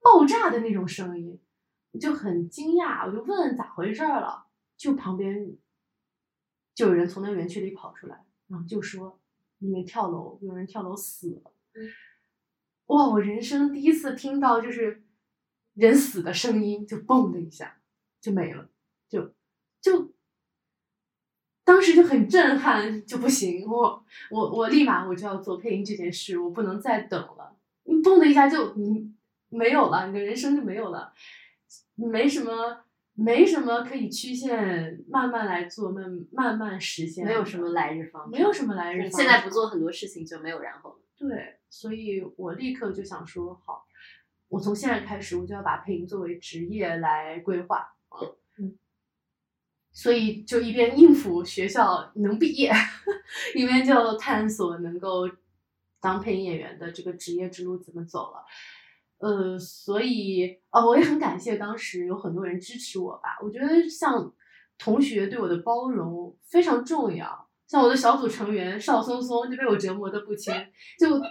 爆炸的那种声音，我就很惊讶，我就问咋回事儿了，就旁边就有人从那个园区里跑出来，然后就说里面跳楼，有人跳楼死了。嗯哇，我人生第一次听到就是人死的声音，就嘣的一下就没了，就就。当时就很震撼，就不行，我我我立马我就要做配音这件事，我不能再等了。你嘣的一下就你没有了，你的人生就没有了，没什么没什么可以曲线慢慢来做，慢慢慢实现，没有什么来日方长，没有什么来日方长。现在不做很多事情就没有然后了。对，所以我立刻就想说，好，我从现在开始我就要把配音作为职业来规划。嗯，所以就一边应付学校能毕业，一边就探索能够当配音演员的这个职业之路怎么走了。呃，所以呃，我也很感谢当时有很多人支持我吧。我觉得像同学对我的包容非常重要。像我的小组成员邵松松就被我折磨的不轻，就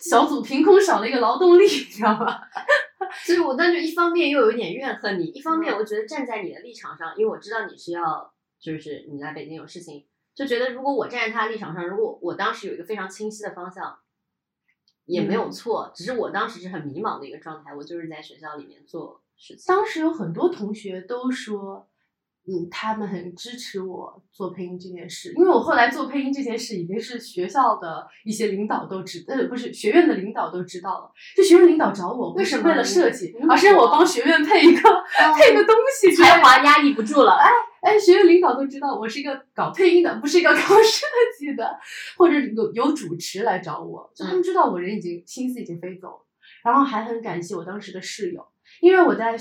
小组凭空少了一个劳动力，你知道吗？所以我当时一方面又有一点怨恨你，一方嗯。面我觉得站在你的立场上，因为我知道你是要，就是你来北京有事情，就觉得如果我站在他的立场上，如果我当时有一个非常清晰的方向，也没有嗯。错，只是我当时是很迷茫的一个状态，我就是在学校里面做事情。当时有很多同学都说，嗯，他们很支持我做配音这件事，因为我后来做配音这件事已经是学校的一些领导都知，呃，不是学院的领导都知道了。就学院领导找我，不为什么是为了设计，而是让我帮学院配一个、配个东西。才华压抑不住了，哎，学院领导都知道我是一个搞配音的，不是一个搞 设计的，或者有有主持来找我，就他们知道我人已经心思已经飞走了，然后还很感谢我当时的室友，因为我在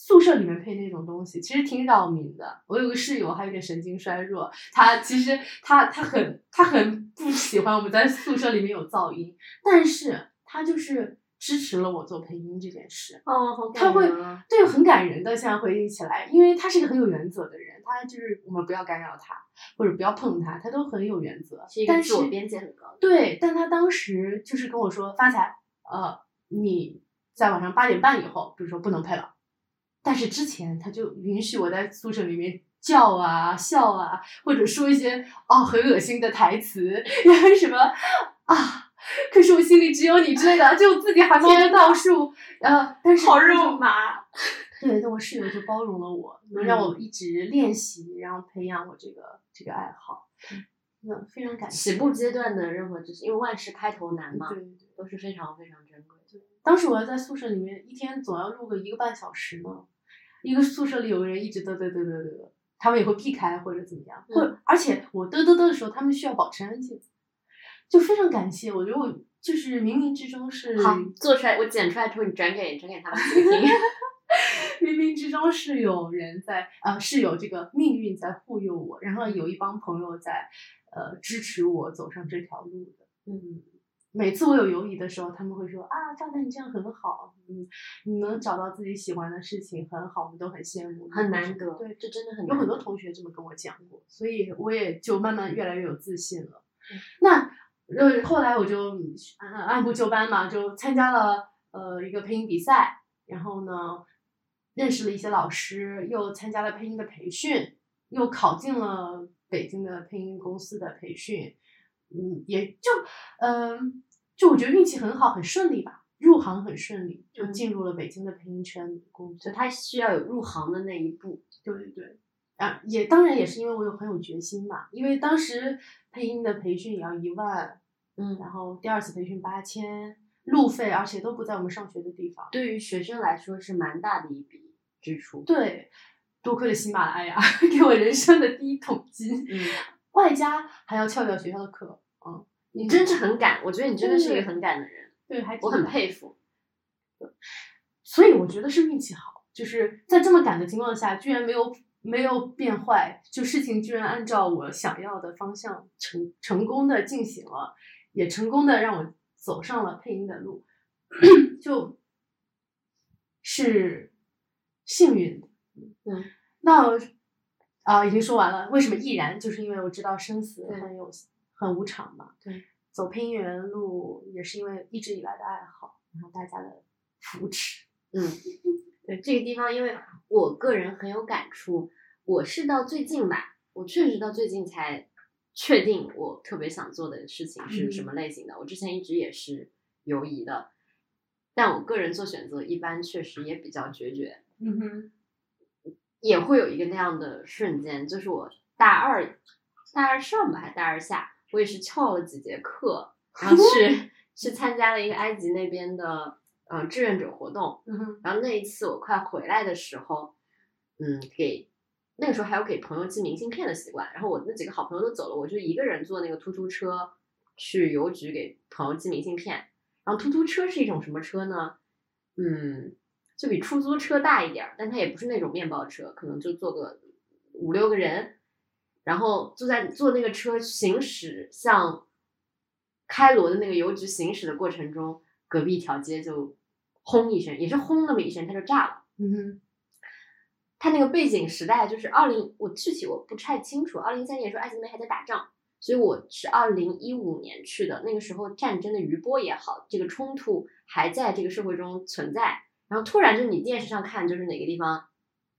宿舍里面配那种东西，其实挺扰民的。我有个室友还有点神经衰弱，他其实他他很他很不喜欢我们在宿舍里面有噪音，但是他就是支持了我做配音这件事。哦，好他会感人啊对，很感人的。现在回忆起来，因为他是一个很有原则的人，他就是我们不要干扰他，或者不要碰他，他都很有原则。但是是一个自我边界很高的。对，但他当时就是跟我说，发财，呃，你在晚上八点半以后，比如说不能配了，但是之前他就允许我在宿舍里面叫啊、笑啊，或者说一些哦很恶心的台词，然 后什么啊。可是我心里只有你之类的，就自己还忙着倒数，呃，但是好肉麻。对，但我室友就包容了我，能让我一直练习，然后培养我这个这个爱好。那非常感谢。起步阶段的任何知识，因为万事开头难嘛，对对对。都是非常非常珍贵。当时我要在宿舍里面，一天总要录个一个半小时呢。一个宿舍里有个人一直嘚嘚嘚嘚嘚，他们也会避开或者怎么样，或者而且我嘚嘚嘚的时候，他们需要保持安静，就非常感谢。我觉得我就是冥冥之中是好做出来，我剪出来之后你转给转给他们听。冥冥之中是有人在，呃，是有这个命运在护佑我，然后有一帮朋友在，呃，支持我走上这条路的。嗯，每次我有犹疑的时候，他们会说啊，赵丹你这样很好，嗯，你能找到自己喜欢的事情很好，我们都很羡慕，很难得。对，这真的很有很多同学这么跟我讲过，所以我也就慢慢越来越有自信了。那呃，后来我就按按部就班嘛，就参加了呃一个配音比赛，然后呢。认识了一些老师，又参加了配音的培训，又考进了北京的配音公司的培训，嗯，也就，嗯，就我觉得运气很好，很顺利吧，入行很顺利，就进入了北京的配音圈工作。他需要有入行的那一步，对对。对，啊，也当然也是因为我有很有决心嘛，因为当时配音的培训也要一万，嗯，然后第二次培训八千，路费，而且都不在我们上学的地方，对于学生来说是蛮大的一笔。支出。对，多亏了喜马拉雅 给我人生的第一桶金，嗯，外加还要翘掉学校的课，嗯，你真是很敢，我觉得你真的是一个很敢的人，对，还我很佩服，所以我觉得是运气好，就是在这么赶的情况下，居然没有没有变坏，就事情居然按照我想要的方向成成功的进行了，也成功的让我走上了配音的路，就，是。幸运，嗯，那啊已经说完了。为什么毅然？就是因为我知道生死很有很无常嘛。对，走配音员路也是因为一直以来的爱好，然后大家的扶持。嗯，对这个地方，因为我个人很有感触。我是到最近吧，我确实到最近才确定我特别想做的事情是什么类型的。我之前一直也是犹疑的，但我个人做选择一般确实也比较决绝。嗯哼，也会有一个那样的瞬间，就是我大二大二上吧，还大二下，我也是翘了几节课，然后去 去参加了一个埃及那边的呃志愿者活动。嗯，然后那一次我快回来的时候，嗯，给那个时候还有给朋友寄明信片的习惯，然后我那几个好朋友都走了，我就一个人坐那个突突车去邮局给朋友寄明信片。然后突突车是一种什么车呢？嗯。就比出租车大一点儿，但它也不是那种面包车，可能就坐个五六个人，然后坐在坐那个车行驶向开罗的那个邮局行驶的过程中，隔壁一条街就轰一声，也是轰那么一声，它就炸了。嗯哼，它那个背景时代就是二零，我具体我不太清楚。二零一三年时候埃及那边还在打仗，所以我是二零一五年去的，那个时候战争的余波也好，这个冲突还在这个社会中存在。然后突然就你电视上看就是哪个地方，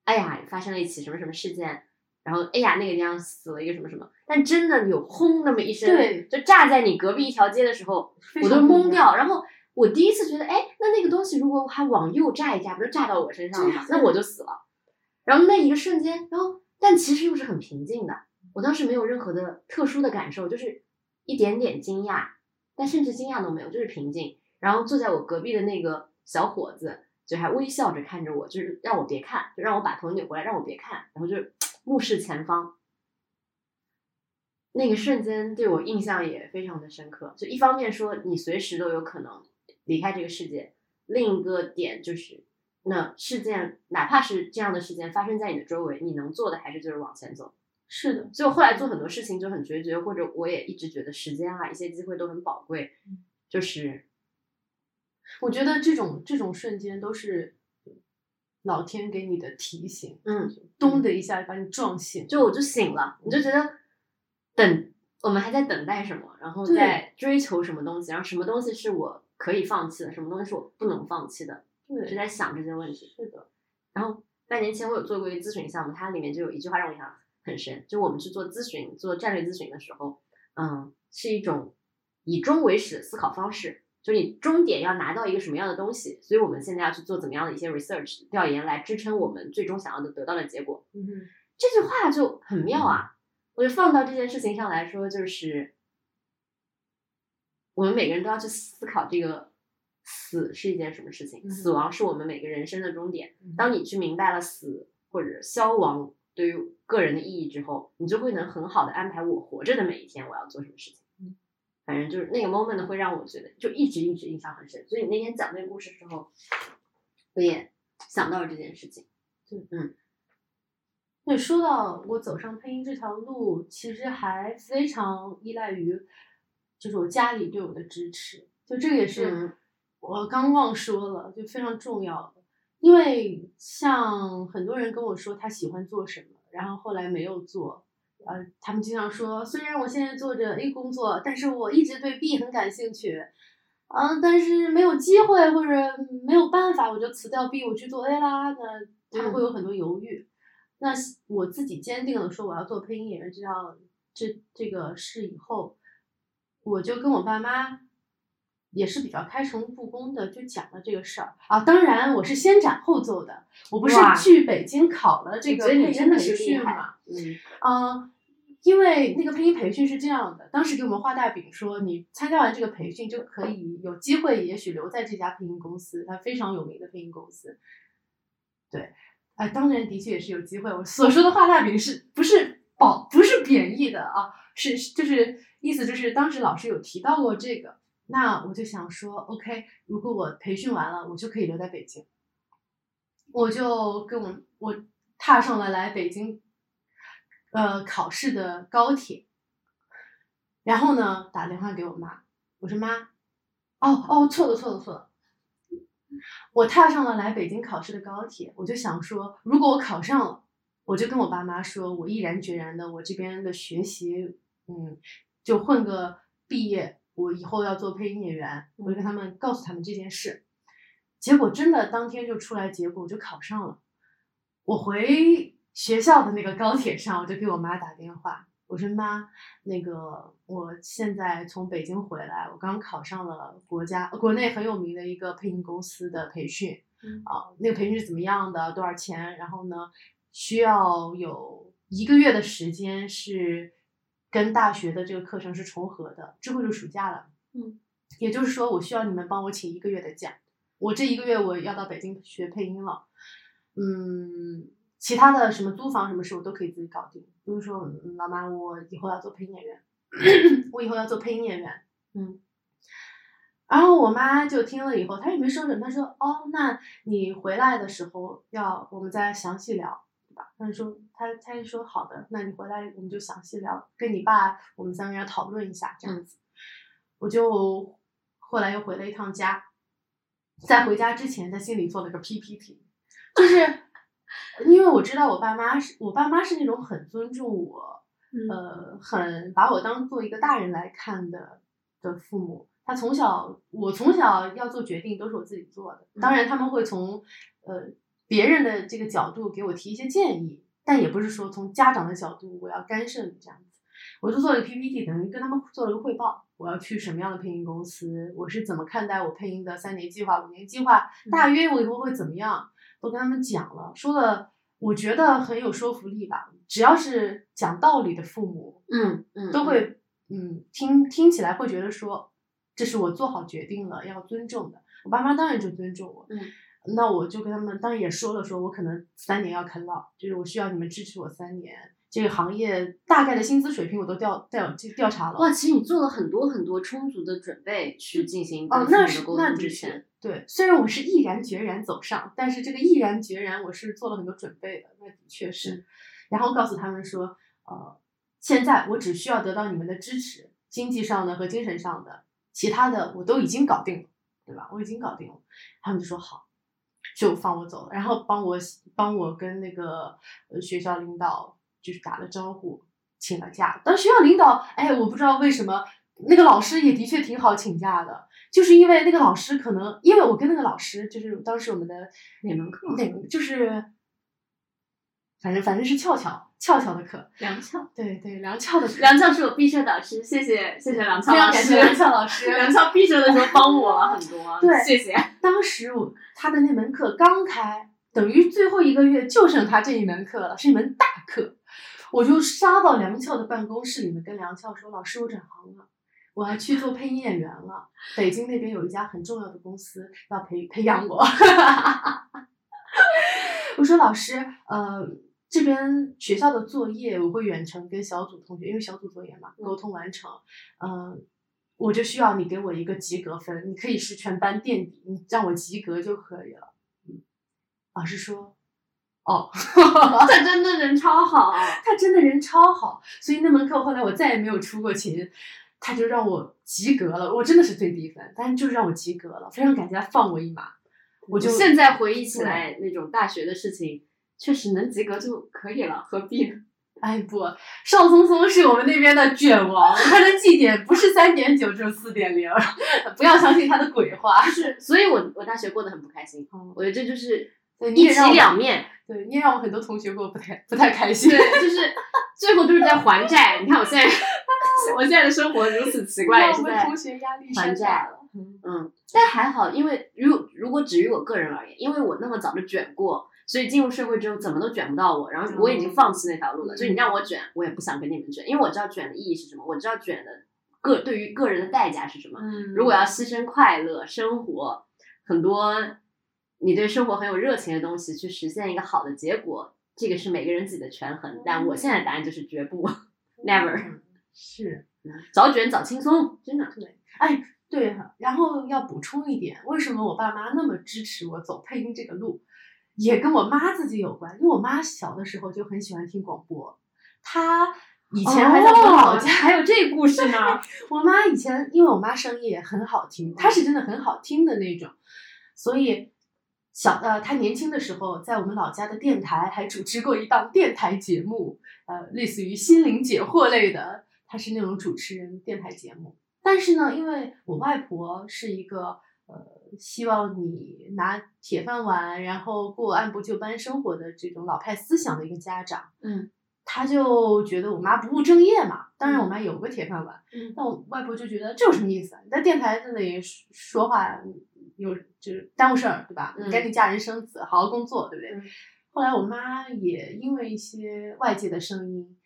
哎呀发生了一起什么什么事件，然后哎呀那个地方死了一个什么什么，但真的有轰那么一声，对，就炸在你隔壁一条街的时候，我都懵掉。然后我第一次觉得，哎，那那个东西如果还往右炸一炸，不就炸到我身上了吗？那我就死了。然后那一个瞬间，然后但其实又是很平静的，我当时没有任何的特殊的感受，就是一点点惊讶，但甚至惊讶都没有，就是平静。然后坐在我隔壁的那个小伙子。就还微笑着看着我，就是让我别看，就让我把头扭过来，让我别看，然后就 目视前方。那个瞬间对我印象也非常的深刻。就一方面说你随时都有可能离开这个世界，另一个点就是那事件哪怕是这样的事件发生在你的周围，你能做的还是就是往前走。是的，所以我后来做很多事情就很决绝，或者我也一直觉得时间啊一些机会都很宝贵，就是。我觉得这种这种瞬间都是老天给你的提醒，嗯，咚的一下把你撞醒，就我就醒了，你就觉得等我们还在等待什么，然后在追求什么东西，然后什么东西是我可以放弃的，什么东西是我不能放弃的，对，就在想这些问题。是的，然后半年前我有做过一个咨询项目，它里面就有一句话让我印象很深，就我们去做咨询、做战略咨询的时候，嗯，是一种以终为始的思考方式。就你终点要拿到一个什么样的东西，所以我们现在要去做怎么样的一些 research 调研来支撑我们最终想要的得到的结果。嗯，这句话就很妙啊！我就放到这件事情上来说，就是我们每个人都要去思考这个死是一件什么事情，嗯死亡是我们每个人生的终点。嗯当你去明白了死或者消亡对于个人的意义之后，你就会能很好的安排我活着的每一天我要做什么事情。嗯，反正就是那个 moment 会让我觉得就一直一直印象很深。所以你那天讲那个故事的时候，我也想到了这件事情。对，说到我走上配音这条路，其实还非常依赖于，就是我家里对我的支持。就这个也是嗯我刚忘说了，就非常重要的。因为像很多人跟我说他喜欢做什么，然后后来没有做，呃，他们经常说，虽然我现在做着 A 工作，但是我一直对 B 很感兴趣，嗯、但是没有机会或者没有办法，我就辞掉 B，我去做 A 啦。那他们会有很多犹豫。那我自己坚定的说我要做配音演员这条这这个事以后，我就跟我爸妈也是比较开诚布公的就讲了这个事儿啊。当然我是先斩后奏的，我不是去北京考了这个配音你真的是培训嘛。嗯嗯，因为那个配音培训是这样的，当时给我们画大饼说，你参加完这个培训就可以有机会，也许留在这家配音公司，它非常有名的配音公司。对，啊、当然的确也是有机会。我所说的画大饼是不是褒不是贬义的啊？是就是意思就是当时老师有提到过这个，那我就想说，OK，如果我培训完了，我就可以留在北京。我就跟我我踏上了来北京，呃，考试的高铁。然后呢，打电话给我妈，我说妈，哦哦，错了错了错了，我踏上了来北京考试的高铁，我就想说，如果我考上了，我就跟我爸妈说，我毅然决然的，我这边的学习，嗯，就混个毕业，我以后要做配音演员，我就跟他们告诉他们这件事。结果真的当天就出来结果，我就考上了。我回学校的那个高铁上，我就给我妈打电话，我说妈，那个我现在从北京回来，我刚考上了国家国内很有名的一个配音公司的培训，嗯啊，那个培训是怎么样的，多少钱？然后呢，需要有一个月的时间是跟大学的这个课程是重合的，之后就暑假了。嗯，也就是说，我需要你们帮我请一个月的假。我这一个月我要到北京学配音了，嗯，其他的什么租房什么事我都可以自己搞定。比如说，嗯老妈，我以后要做配音演员，我以后要做配音演员，嗯。然后我妈就听了以后，她也没说什么，她说：“哦，那你回来的时候要我们再详细聊，对吧？”她就说：“他他就说好的，那你回来我们就详细聊，跟你爸我们三个人讨论一下这样子。我就后来又回了一趟家，在回家之前，在心里做了个 PPT，就是 因为我知道我爸妈是我爸妈是那种很尊重我，嗯呃，很把我当做一个大人来看的的父母。他从小，我从小要做决定都是我自己做的，当然他们会从呃别人的这个角度给我提一些建议，但也不是说从家长的角度我要干涉你这样子。我就做了个 PPT，等于跟他们做了个汇报。我要去什么样的配音公司？我是怎么看待我配音的三年计划、五年计划？大约我以后会怎么样？都跟他们讲了，说了，我觉得很有说服力吧。只要是讲道理的父母，嗯嗯，都会嗯听听起来会觉得说，这是我做好决定了要尊重的。我爸妈当然就尊重我，嗯，那我就跟他们当然也说了，说我可能三年要啃老，就是我需要你们支持我三年。这个行业大概的薪资水平我都调调调查了。哇，其实你做了很多很多充足的准备去进行哦那是那之前，对。虽然我是毅然决然走上，但是这个毅然决然我是做了很多准备的，那的确是。嗯然后告诉他们说，呃，现在我只需要得到你们的支持，经济上的和精神上的，其他的我都已经搞定了，对吧？我已经搞定了。他们就说好，就放我走了，然后帮我帮我跟那个呃学校领导就是打了招呼，请了假。但学校领导，哎，我不知道为什么那个老师也的确挺好请假的，就是因为那个老师可能因为我跟那个老师就是当时我们的哪门课哪门就是，反正反正是翘翘翘翘的课，梁俏，对对梁俏的课，梁俏是我毕设导师，谢谢谢谢梁俏老师，非常感谢梁俏老师。梁俏毕设的时候帮我了很多，对谢谢。当时我他的那门课刚开，等于最后一个月就剩他这一门课了，是一门大课。我就杀到梁俏的办公室里面，跟梁俏说：“老师，我转行了，我要去做配音演员了。北京那边有一家很重要的公司要培培养我。”我说：“老师，呃，这边学校的作业我会远程跟小组同学，因为小组作业嘛，沟通完成。嗯、我就需要你给我一个及格分，你可以是全班垫底，你让我及格就可以了。”嗯，老师说：“哦。”他真的人超好，他真的人超好，所以那门课后来我再也没有出过勤，他就让我及格了，我真的是最低分，但是就是让我及格了，非常感谢他放我一马，我就现在回忆起来那种大学的事情，确实能及格就可以了，何必呢？哎不，邵松松是我们那边的卷王，他的绩点不是三点九就是四点零，不要相信他的鬼话。就是，所以我我大学过得很不开心，嗯我觉得这就是一体两面，对，你也让我很多同学过得不太不太开心。对，就是最后都是在还债。你看我现在，我现在的生活如此奇怪，我们是在同学压力还债了。嗯嗯，但还好，因为如如果只于我个人而言，因为我那么早就卷过，所以进入社会之后怎么都卷不到我，然后我已经放弃那条路了。嗯所以你让我卷，我也不想跟你们卷，因为我知道卷的意义是什么，我知道卷的个对于个人的代价是什么。嗯如果要牺牲快乐、生活很多你对生活很有热情的东西，去实现一个好的结果，这个是每个人自己的权衡。但我现在的答案就是绝不，never，嗯是。早卷早轻松，真的对。哎，对，然后要补充一点，为什么我爸妈那么支持我走配音这个路，也跟我妈自己有关。因为我妈小的时候就很喜欢听广播，她以前还在我老家，哦还有这故事呢。我妈以前因为我妈声音也很好听，她是真的很好听的那种，所以小呃，她年轻的时候在我们老家的电台还主持过一档电台节目，呃，类似于心灵解惑类的，她是那种主持人电台节目。但是呢，因为我外婆是一个呃，希望你拿铁饭碗，然后过按部就班生活的这种老派思想的一个家长，嗯，他就觉得我妈不务正业嘛。当然，我妈有个铁饭碗，嗯那我外婆就觉得这有什么意思啊？你在电台这里说说话有就是耽误事儿，对吧？赶紧嫁人生子，好好工作，对不对？嗯后来我妈也因为一些外界的声音，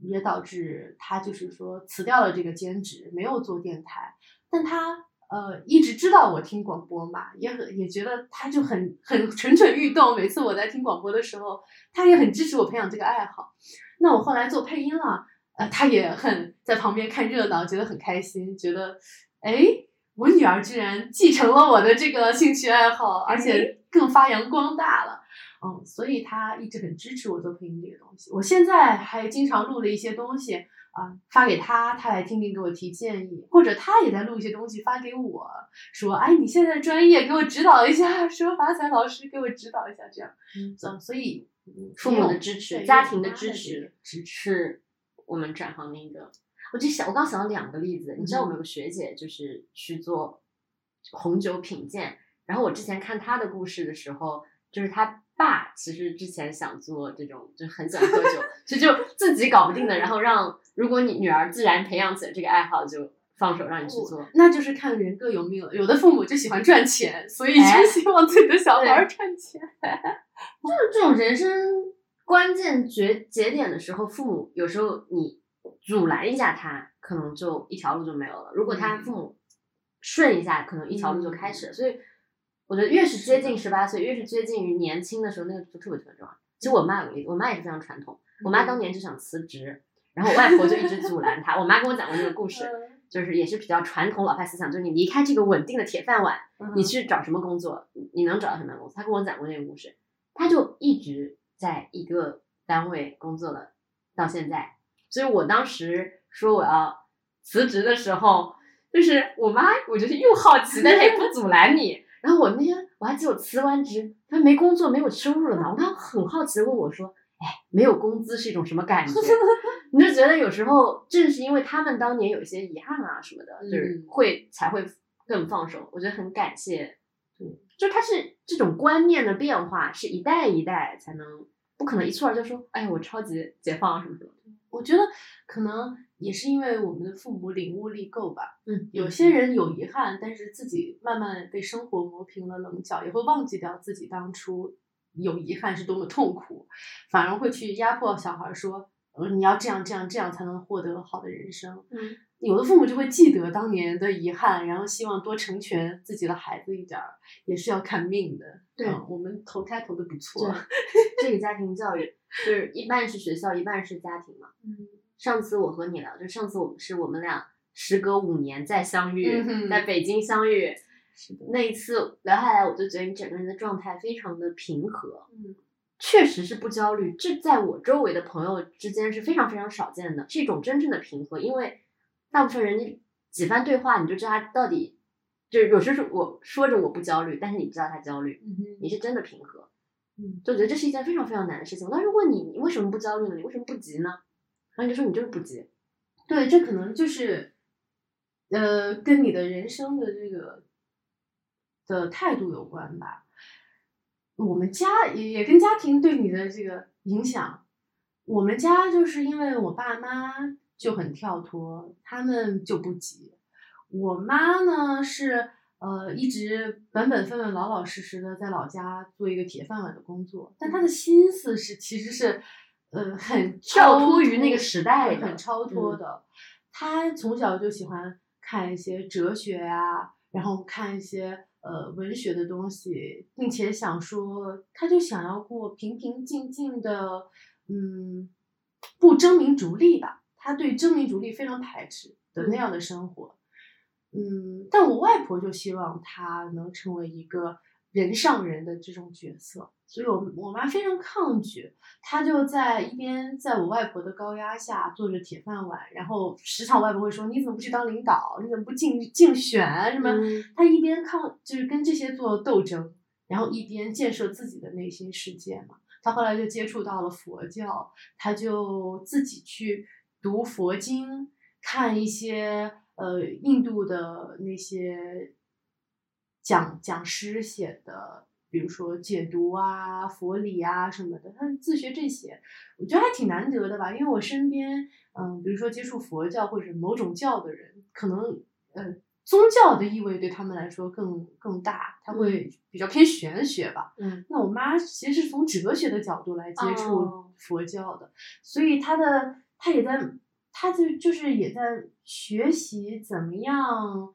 也导致她就是说辞掉了这个兼职，没有做电台。但她呃一直知道我听广播嘛，也很也觉得他就很很蠢蠢欲动。每次我在听广播的时候，他也很支持我培养这个爱好。那我后来做配音了，呃，他也很在旁边看热闹，觉得很开心，觉得哎。我女儿居然继承了我的这个兴趣爱好，而且更发扬光大了。嗯，所以他一直很支持我做配音这个东西。我现在还经常录了一些东西啊、发给他，他来听听，给我提建议，或者他也在录一些东西发给我，说：“哎，你现在专业，给我指导一下。”说法彩老师给我指导一下，这样。嗯，所以嗯父母的支持，家庭的支持支持。是我们转行的一个。我就想，我刚想到两个例子，你知道我们嗯有个学姐就是去做红酒品鉴，然后我之前看她的故事的时候，就是她爸其实之前想做这种，就很喜欢喝酒，其实就自己搞不定的，然后让如果你女儿自然培养起了这个爱好，就放手让你去做。那就是看人各有命了。有的父母就喜欢赚钱，所以哎就希望自己的小孩儿赚钱。就是这种人生关键节节点的时候，父母有时候你阻拦一下他，可能就一条路就没有了。如果他嗯父母顺一下，可能一条路就开始了。所以我觉得越是接近十八岁，越是接近于年轻的时候，那个就特别特别重要。其实我妈有个例子，我妈也是非常传统。我妈当年就想辞职，然后我外婆就一直阻拦他。我妈跟我讲过那个故事，就是也是比较传统老派思想，就是你离开这个稳定的铁饭碗，嗯你去找什么工作，你你能找到什么样的工作？他跟我讲过那个故事，他就一直在一个单位工作了到现在。所以我当时说我要辞职的时候，就是我妈，我觉得又好奇，但她也不阻拦你。然后我那天我还记得我辞完职，他没工作没有收入了嘛，我妈很好奇的问我说：“哎，没有工资是一种什么感觉？” 你就觉得有时候正是因为他们当年有一些遗憾啊什么的，就是嗯会才会更放手。我觉得很感谢，对，就他是这种观念的变化，是一代一代才能，不可能一蹴而就说，哎，我超级解放什么什么。我觉得可能也是因为我们的父母领悟力够吧。嗯，有些人有遗憾，但是自己慢慢被生活磨平了棱角，也会忘记掉自己当初有遗憾是多么痛苦，反而会去压迫小孩说：“呃你要这样这样这样才能获得好的人生。嗯有的父母就会记得当年的遗憾，然后希望多成全自己的孩子一点儿，也是要看命的。对嗯我们投胎投的不错。这个家庭教育就是一半是学校，一半是家庭嘛。嗯上次我和你聊，就上次我们是我们俩时隔五年再相遇，嗯在北京相遇。是的，那一次聊下来，我就觉得你整个人的状态非常的平和，嗯，确实是不焦虑。这在我周围的朋友之间是非常非常少见的，是一种真正的平和。因为大部分人你几番对话，你就知道他到底就是有时候我说着我不焦虑，但是你知道他焦虑，嗯你是真的平和。嗯，就觉得这是一件非常非常难的事情。我当时问你，你为什么不焦虑呢？你为什么不急呢？然后你就说你就是不急。对，这可能就是，呃，跟你的人生的这个的态度有关吧。我们家也也跟家庭对你的这个影响。我们家就是因为我爸妈就很跳脱，他们就不急。我妈呢是呃一直本本分分、老老实实的在老家做一个铁饭碗的工作，但她的心思是其实是呃很 跳脱于那个时代的很超脱嗯的。她从小就喜欢看一些哲学呀、然后看一些呃文学的东西，并且想说，他就想要过平平静静的，嗯，不争名逐利吧。他对争名逐利非常排斥的那样的生活。嗯，但我外婆就希望他能成为一个人上人的这种角色，所以我我妈非常抗拒，她就在一边在我外婆的高压下做着铁饭碗，然后时常外婆会说你怎么不去当领导，你怎么不竞竞选啊什么？嗯她一边抗就是跟这些做斗争，然后一边建设自己的内心世界嘛。她后来就接触到了佛教，她就自己去读佛经，看一些呃印度的那些讲讲师写的，比如说解读啊、佛理啊什么的，他自学这些，我觉得还挺难得的吧。因为我身边，嗯，比如说接触佛教或者某种教的人，可能呃宗教的意味对他们来说更更大，他会比较偏玄学吧。嗯那我妈其实是从哲学的角度来接触哦佛教的，所以她的她也在，她就就是也在学习怎么样，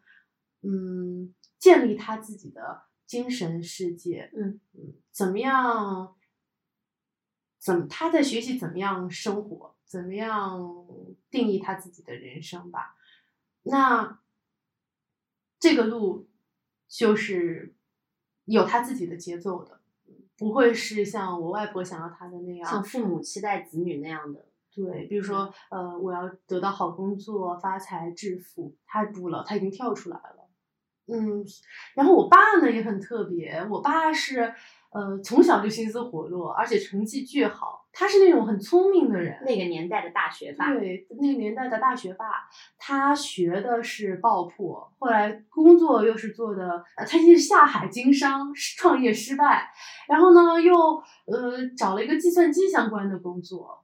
嗯，建立他自己的精神世界，嗯嗯，怎么样，怎么他在学习怎么样生活，怎么样定义他自己的人生吧。那这个路就是有他自己的节奏的，不会是像我外婆想要他的那样，像父母期待子女那样的。对，比如说呃，我要得到好工作、发财、致富，他不了，他已经跳出来了。嗯，然后我爸呢也很特别，我爸是呃从小就心思活络，而且成绩巨好，他是那种很聪明的人。那个年代的大学霸，对，那个年代的大学霸，他学的是爆破，后来工作又是做的，呃，他是下海经商，创业失败，然后呢又呃找了一个计算机相关的工作，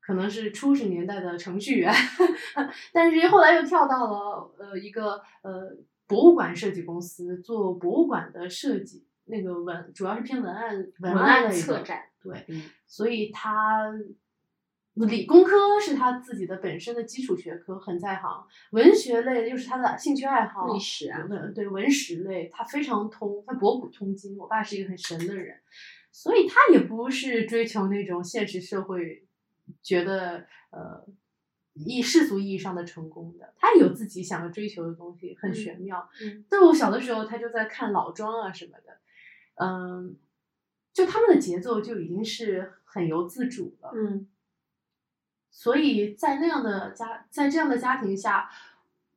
可能是初始年代的程序员，但是后来又跳到了呃一个呃博物馆设计公司做博物馆的设计，那个文主要是偏文案文文案策展。对，嗯所以他理工科是他自己的本身的基础学科，很在行；文学类又是他的兴趣爱好，历史啊文对文史类他非常通，他博古通今。我爸是一个很神的人，所以他也不是追求那种现实社会觉得呃意世俗意义上的成功的，他有自己想要追求的东西，很嗯玄妙。嗯在我小的时候，他就在看老庄啊什么的，嗯，就他们的节奏就已经是很由自主了。嗯所以在那样的家，在这样的家庭下，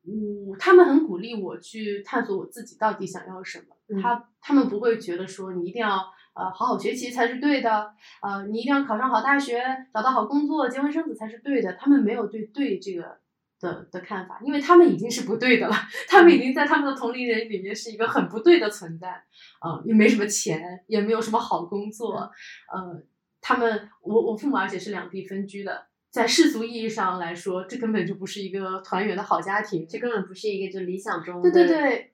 嗯，他们很鼓励我去探索我自己到底想要什么。嗯他他们不会觉得说你一定要呃好好学习才是对的，呃，你一定要考上好大学，找到好工作，结婚生子才是对的。他们没有对对这个的的看法，因为他们已经是不对的了，他们已经在他们的同龄人里面是一个很不对的存在，啊、也没什么钱，也没有什么好工作，呃，他们我我父母而且是两地分居的，在世俗意义上来说，这根本就不是一个团圆的好家庭。这根本不是一个就理想中对对对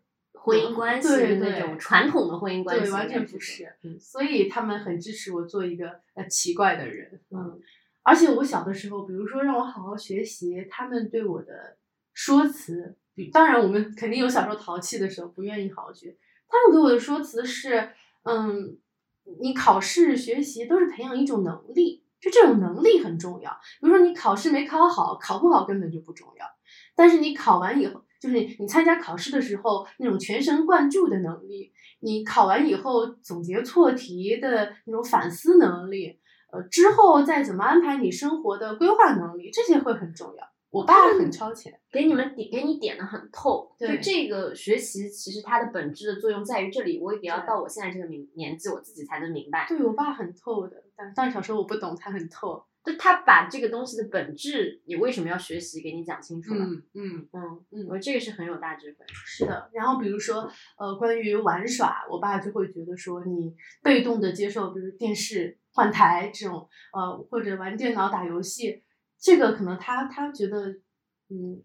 婚姻关系对那种传统的婚姻关系，对，完全不是。嗯所以他们很支持我做一个呃奇怪的人。嗯而且我小的时候，比如说让我好好学习，他们对我的说辞，当然我们肯定有小时候淘气的时候，不愿意好好学。他们给我的说辞是，嗯，你考试学习都是培养一种能力，就这种能力很重要。比如说你考试没考好，考不好根本就不重要，但是你考完以后，就是你你参加考试的时候那种全神贯注的能力，你考完以后总结错题的那种反思能力。呃，之后再怎么安排你生活的规划能力，这些会很重要。我爸很超前，给你们点给你点的很透，就对这个学习其实它的本质的作用在于这里，我也要到我现在这个明年纪，我自己才能明白。对我爸很透的，但但小时候我不懂，他很透。就他把这个东西的本质，你为什么要学习，给你讲清楚了。嗯嗯，嗯嗯我这个是很有大智慧。是的。然后比如说，呃，关于玩耍，我爸就会觉得说，你被动的接受，比如电视换台这种，呃，或者玩电脑打游戏，这个可能他他觉得，嗯，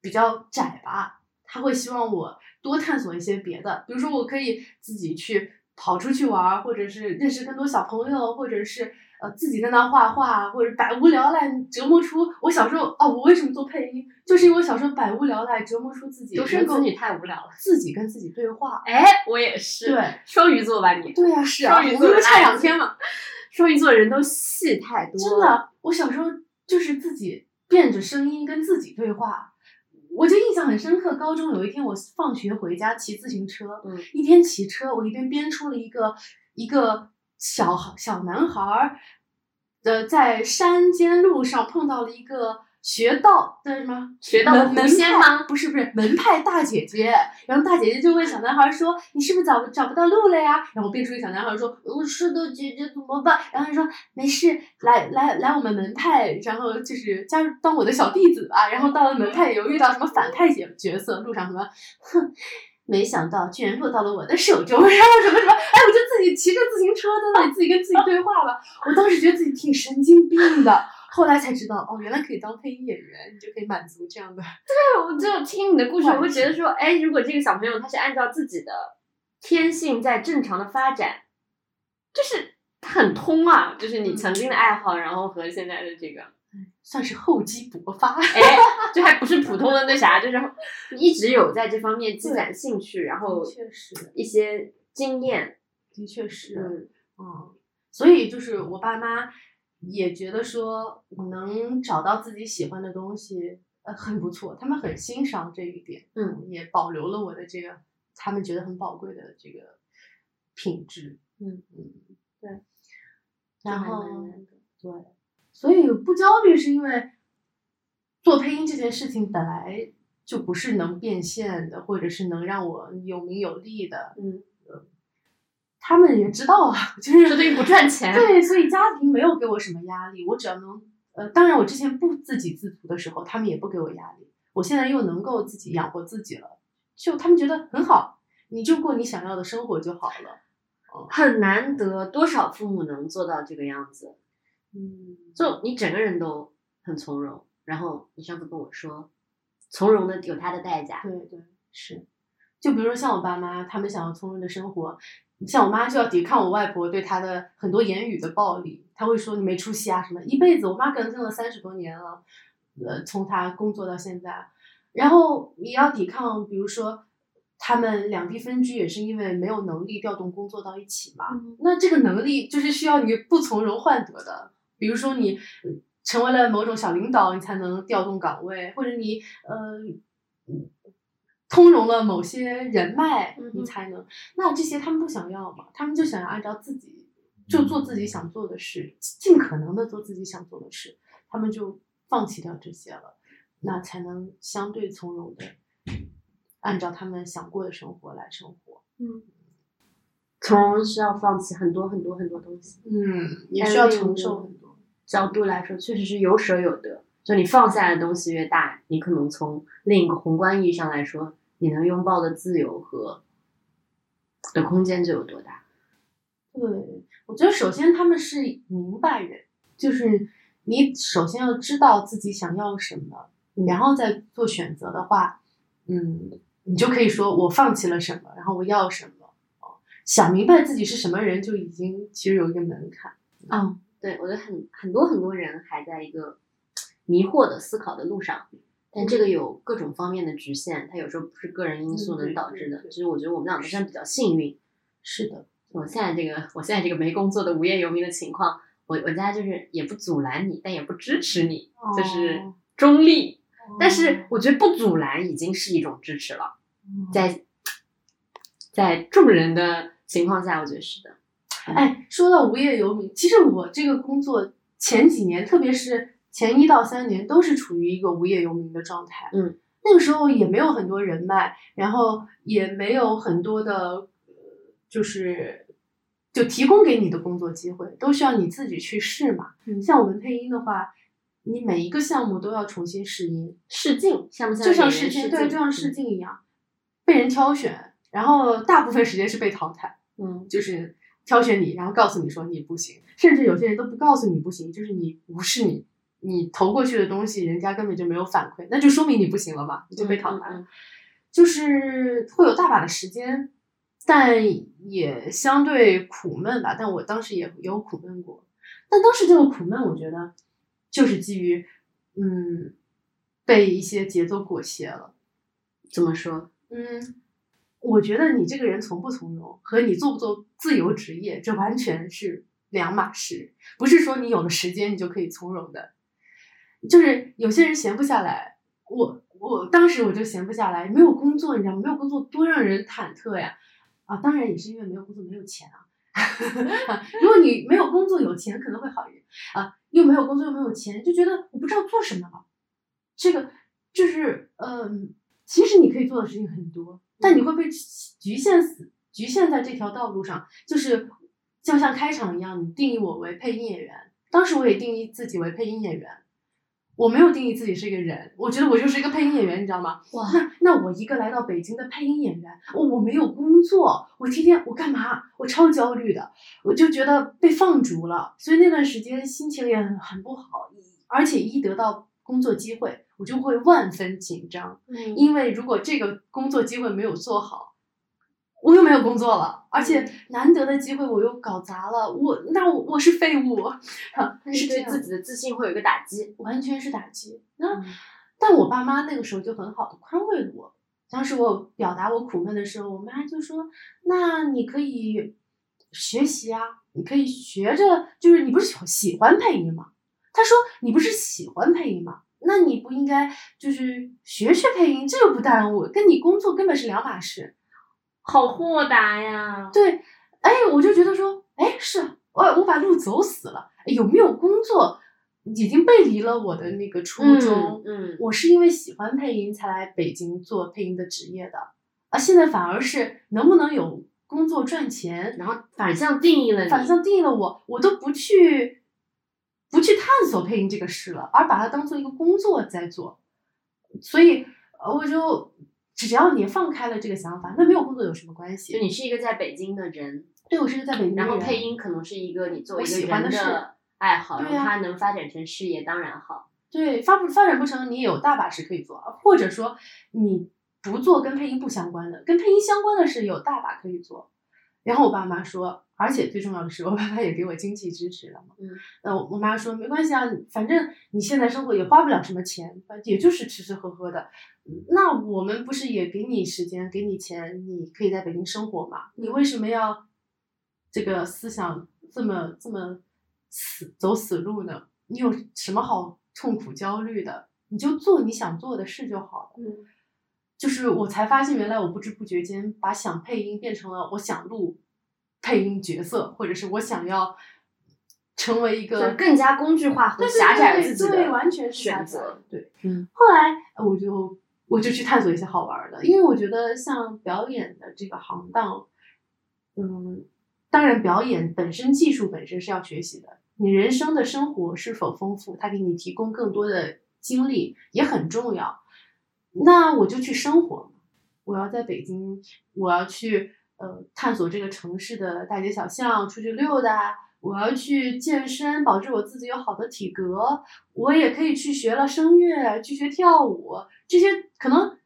比较窄吧。他会希望我多探索一些别的，比如说我可以自己去跑出去玩儿，或者是认识更多小朋友，或者是呃自己在那画画，或者百无聊赖折磨出我小时候哦，我为什么做配音，就是因为我小时候百无聊赖折磨出自己独生能够子女太无聊了。自己跟自己对话。哎，我也是。对，双鱼座吧你？对呀、是啊，双鱼座的我们就差两天嘛。双鱼座人都戏太多。真。的，我小时候就是自己变着声音跟自己对话，我就印象很深刻。高中有一天我放学回家骑自行车，嗯一边骑车我一边编出了一个一个小小男孩儿，呃，在山间路上碰到了一个学道的什么学道的狐门门派仙吗不是不是 门派大姐姐，然后大姐姐就问小男孩说：“你是不是找找不到路了呀？”然后变出一个小男孩说：“我，是的，姐姐怎么办？”然后他说：“没事，来来来，我们门派，然后就是加入当我的小弟子吧。”然后到了门派有遇到什么反派角角色，路上什么，哼。没想到居然落到了我的手中，然后什么什么，哎，我就自己骑着自行车在那里自己跟自己对话了。我当时觉得自己挺神经病的，后来才知道，哦，原来可以当配音演员，你就可以满足这样的。对，我就听你的故事，我会觉得说，哎，如果这个小朋友他是按照自己的天性在正常的发展，就是很通啊，就是你曾经的爱好，然后和现在的这个，算是厚积薄发。哎，就还不是普通的那啥，就是 一直有在这方面积攒兴趣，然后确实，一些经验，的确是，嗯嗯，所以就是我爸妈也觉得说我能找到自己喜欢的东西，呃，很不错，他们很欣赏这一点，嗯，也保留了我的这个他们觉得很宝贵的这个品质，嗯。嗯，对，然后对，所以不焦虑是因为做配音这件事情本来就不是能变现的，或者是能让我有名有利的。嗯，他们也知道啊，就是这等于不赚钱，对，所以家庭没有给我什么压力，我只要能呃，当然我之前不自给自足的时候，他们也不给我压力。我现在又能够自己养活自己了，就他们觉得很好，你就过你想要的生活就好了。很难得，多少父母能做到这个样子？嗯，就你整个人都很从容，然后你上次跟我说，从容的有它的代价。对对是，就比如说像我爸妈，他们想要从容的生活，像我妈就要抵抗我外婆对她的很多言语的暴力，她会说你没出息啊什么，一辈子我妈跟踪了三十多年了，呃，从她工作到现在，然后你要抵抗，比如说他们两地分居也是因为没有能力调动工作到一起嘛，嗯。那这个能力就是需要你不从容换得的，比如说你呃成为了某种小领导，你才能调动岗位，或者你呃嗯通融了某些人脉你才能。那这些他们不想要嘛？他们就想要按照自己就做自己想做的事，尽可能的做自己想做的事，他们就放弃掉这些了，那才能相对从容的按照他们想过的生活来生活。嗯从容是要放弃很多很多很多东西。嗯，也需要承受很多。角度来说，确实是有舍有得。就你放下的东西越大，你可能从另一个宏观意义上来说，你能拥抱的自由和的空间就有多大。对，我觉得首先他们是明白人，就是你首先要知道自己想要什么，嗯然后再做选择的话，嗯，你就可以说我放弃了什么，然后我要什么。哦，想明白自己是什么人，就已经其实有一个门槛。嗯，对我觉得很很多很多人还在一个迷惑的思考的路上，但这个有各种方面的局限，它有时候不是个人因素能导致的。就是我觉得我们俩都算比较幸运。是的，我现在这个我现在这个没工作的无业游民的情况，我我家就是也不阻拦你，但也不支持你，就是哦中立。但是我觉得不阻拦已经是一种支持了，嗯在在众人的情况下，我觉得是的。哎，说到无业游民，其实我这个工作前几年，特别是前一到三年，都是处于一个无业游民的状态。嗯，那个时候也没有很多人脉，然后也没有很多的，呃就是就提供给你的工作机会，都需要你自己去试嘛。嗯像我们配音的话，你每一个项目都要重新试音，试镜像不像就像试镜，对，就像试镜一样，被人挑选，然后大部分时间是被淘汰。嗯就是挑选你，然后告诉你说你不行，甚至有些人都不告诉你不行，就是你无视你，你投过去的东西，人家根本就没有反馈，那就说明你不行了嘛，你就被淘汰了。嗯嗯就是会有大把的时间，但也相对苦闷吧。但我当时也有苦闷过，但当时这个苦闷，我觉得就是基于嗯被一些节奏裹挟了。怎么说？嗯，我觉得你这个人从不从容和你做不做自由职业，这完全是两码事。不是说你有了时间你就可以从容的，就是有些人闲不下来。我我当时我就闲不下来，没有工作，你知道吗？没有工作多让人忐忑呀！啊，当然也是因为没有工作没有钱啊。如果你没有工作有钱可能会好一点啊，又没有工作又没有钱，就觉得我不知道做什么了。这个就是嗯。其实你可以做的事情很多，但你会被局限死，局限在这条道路上。就是就像开场一样，你定义我为配音演员，当时我也定义自己为配音演员，我没有定义自己是一个人，我觉得我就是一个配音演员，你知道吗？哇那那我一个来到北京的配音演员，我我没有工作，我天天我干嘛？我超焦虑的，我就觉得被放逐了，所以那段时间心情也很很不好，而且一得到工作机会，我就会万分紧张。嗯因为如果这个工作机会没有做好，我又没有工作了，而且难得的机会我又搞砸了，我那我我是废物，哈是对自己的自信会有一个打击。完全是打击。那、嗯但我爸妈那个时候就很好的宽慰了我。当时我表达我苦闷的时候，我妈就说：“那你可以学习啊，你可以学着，就是你不是喜喜欢配音吗？”她说：“你不是喜欢配音吗？那你不应该就是学学配音，这又不耽误，跟你工作根本是两码事。”好豁达呀！对，哎，我就觉得说，哎，是我我把路走死了，哎有没有工作已经背离了我的那个初衷。嗯，我是因为喜欢配音才来北京做配音的职业的，啊，现在反而是能不能有工作赚钱，然后反向定义了你，反向定义了我，我都不去不去探索配音这个事了，而把它当做一个工作在做，所以呃我就只要你放开了这个想法，那没有工作有什么关系就？你是一个在北京的人，对我是一个在北京的人，然后配音可能是一个你作为一个喜欢的事人的爱好，对呀然后它能发展成事业，当然好。对，发不发展不成，你也有大把事可以做，或者说你不做跟配音不相关的，跟配音相关的事有大把可以做。然后我爸妈说，而且最重要的是，我爸妈也给我经济支持了嘛。嗯，呃，我妈说没关系啊，反正你现在生活也花不了什么钱，也就是吃吃喝喝的。那我们不是也给你时间，给你钱，你可以在北京生活嘛？你为什么要这个思想这么这么死走死路呢？你有什么好痛苦焦虑的？你就做你想做的事就好了。嗯，就是我才发现，原来我不知不觉间把想配音变成了我想录配音角色，或者是我想要成为一个更加工具化和狭窄自己的对完全是选择。对，嗯，后来呃我就我就去探索一些好玩儿的，因为我觉得像表演的这个行当，嗯，当然表演本身技术本身是要学习的，你人生的生活是否丰富，它给你提供更多的经历也很重要。那我就去生活嘛，我要在北京，我要去呃探索这个城市的大街小巷，出去溜达。我要去健身，保证我自己有好的体格。我也可以去学了声乐，去学跳舞，这些可能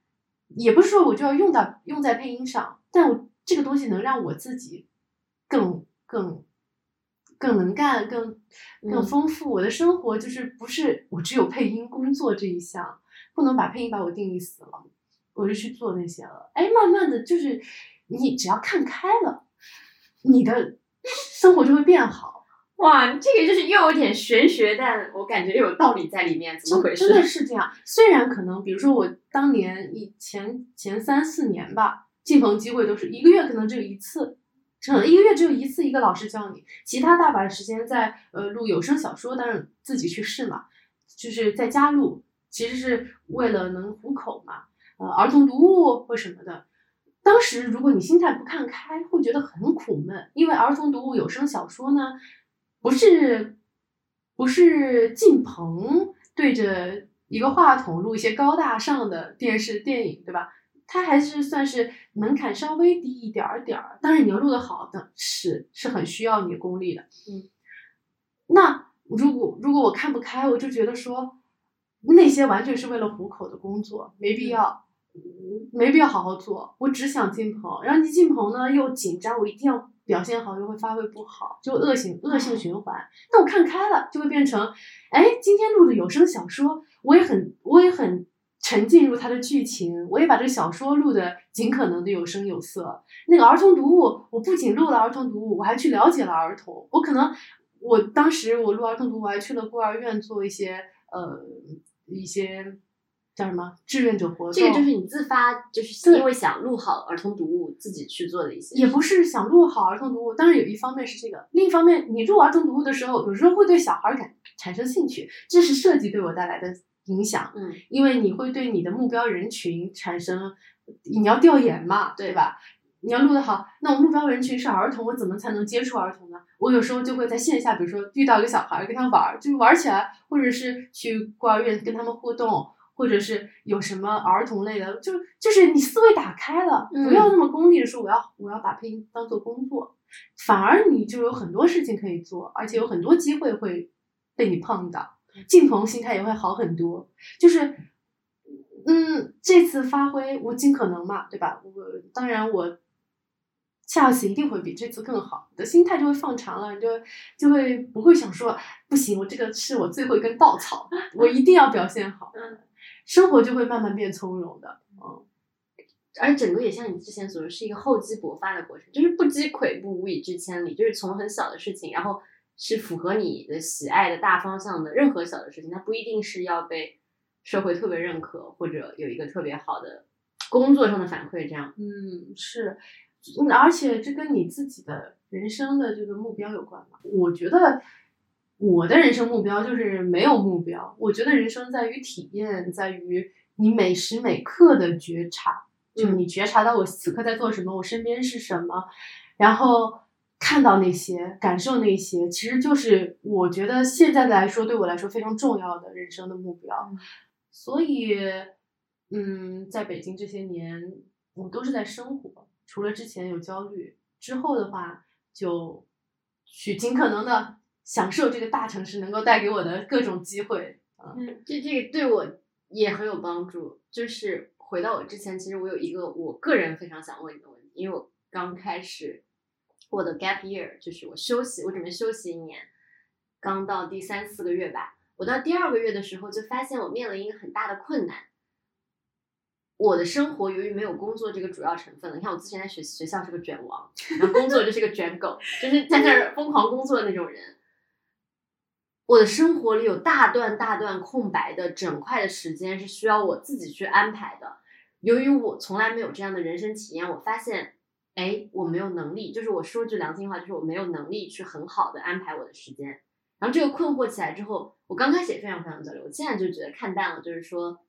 也不是说我就要用到用在配音上，但我这个东西能让我自己更更更能干，更更嗯丰富。我的生活就是不是我只有配音工作这一项，不能把配音把我定义死了，我就去做那些了。哎，慢慢的就是你只要看开了，你的生活就会变好。哇，这个就是又有点玄学，但我感觉又有道理在里面，怎么回事？真的是这样。虽然可能，比如说我当年以前前三四年吧，进棚机会都是一个月可能只有一次，可能一个月只有一次一个老师教你，其他大把时间在呃录有声小说，但是自己去试嘛，就是在家录，其实是为了能糊口嘛，呃儿童读物或什么的。当时如果你心态不看开，会觉得很苦闷，因为儿童读物有声小说呢，不是不是进棚对着一个话筒录一些高大上的电视电影，对吧？它还是算是门槛稍微低一点儿点儿，当然你要录得好的是是很需要你的功力的。嗯，那如果如果我看不开，我就觉得说那些完全是为了糊口的工作，没必要。没必要好好做，我只想进棚，然后你进棚呢又紧张，我一定要表现好，又会发挥不好，就恶性恶性循环。那我看开了，就会变成，哎，今天录的有声小说，我也很我也很沉浸入它的剧情，我也把这个小说录的尽可能的有声有色。那个儿童读物，我不仅录了儿童读物，我还去了解了儿童。我可能我当时我录儿童读物，我还去了孤儿院做一些呃一些叫什么志愿者活动。这个就是你自发，就是对因为想录好儿童读物，自己去做的一些。也不是想录好儿童读物，当然有一方面是这个，另一方面你录儿童读物的时候，有时候会对小孩儿感产生兴趣，这是设计对我带来的影响，嗯，因为你会对你的目标人群产生，你要调研嘛，对对吧？你要录的好，那我目标人群是儿童，我怎么才能接触儿童呢？我有时候就会在线下，比如说遇到一个小孩，跟他玩儿，就玩儿起来，或者是去孤儿院跟他们互动，或者是有什么儿童类的，就就是你思维打开了，嗯不要那么功利的说我要我要把配音当做工作，反而你就有很多事情可以做，而且有很多机会会被你碰到，进棚心态也会好很多，就是。嗯，这次发挥我尽可能嘛，对吧？我当然我下次一定会比这次更好，你的心态就会放长了，你就就会不会想说不行，我这个是我最后一根稻草，我一定要表现好，嗯，生活就会慢慢变从容的，嗯，而整个也像你之前所说，是一个厚积薄发的过程，就是不积跬步，无以至千里，就是从很小的事情，然后是符合你的喜爱的大方向的任何小的事情，它不一定是要被社会特别认可，或者有一个特别好的工作上的反馈，这样。嗯，是，嗯而且这跟你自己的人生的这个目标有关嘛。我觉得我的人生目标就是没有目标。我觉得人生在于体验，在于你每时每刻的觉察，就你觉察到我此刻在做什么，我身边是什么，然后看到那些，感受那些，其实就是我觉得现在来说对我来说非常重要的人生的目标。嗯所以，嗯，在北京这些年，我都是在生活，除了之前有焦虑，之后的话就去尽可能的享受这个大城市能够带给我的各种机会。嗯，这这个对我也很有帮助。就是回到我之前，其实我有一个我个人非常想问你的问题，因为我刚开始我的 gap year，就是我休息，我准备休息一年，刚到第三四个月吧。我到第二个月的时候，就发现我面临一个很大的困难。我的生活由于没有工作这个主要成分了，你看我之前在学学校是个卷王，然后工作就是个卷狗，就是在那儿疯狂工作的那种人。我的生活里有大段大段空白的整块的时间是需要我自己去安排的。由于我从来没有这样的人生体验，我发现，哎，我没有能力，就是我说句良心话，就是我没有能力去很好的安排我的时间。然后这个困惑起来之后，我刚开始也非常非常焦虑，我现在就觉得看淡了，就是说，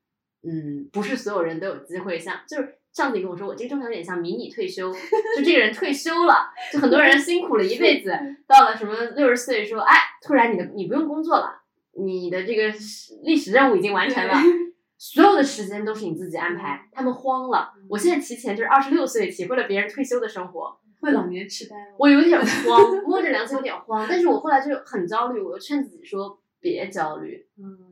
嗯，不是所有人都有机会像，就是上次你跟我说，我这个状态有点像迷你退休，就这个人退休了，就很多人辛苦了一辈子，到了什么六十岁说，哎，突然你的你不用工作了，你的这个历史任务已经完成了。所有的时间都是你自己安排，他们慌了。我现在提前就是二十六岁体会了别人退休的生活，会老年痴呆吗？我有点慌，摸着良心有点慌。但是我后来就很焦虑，我又劝自己说别焦虑，嗯，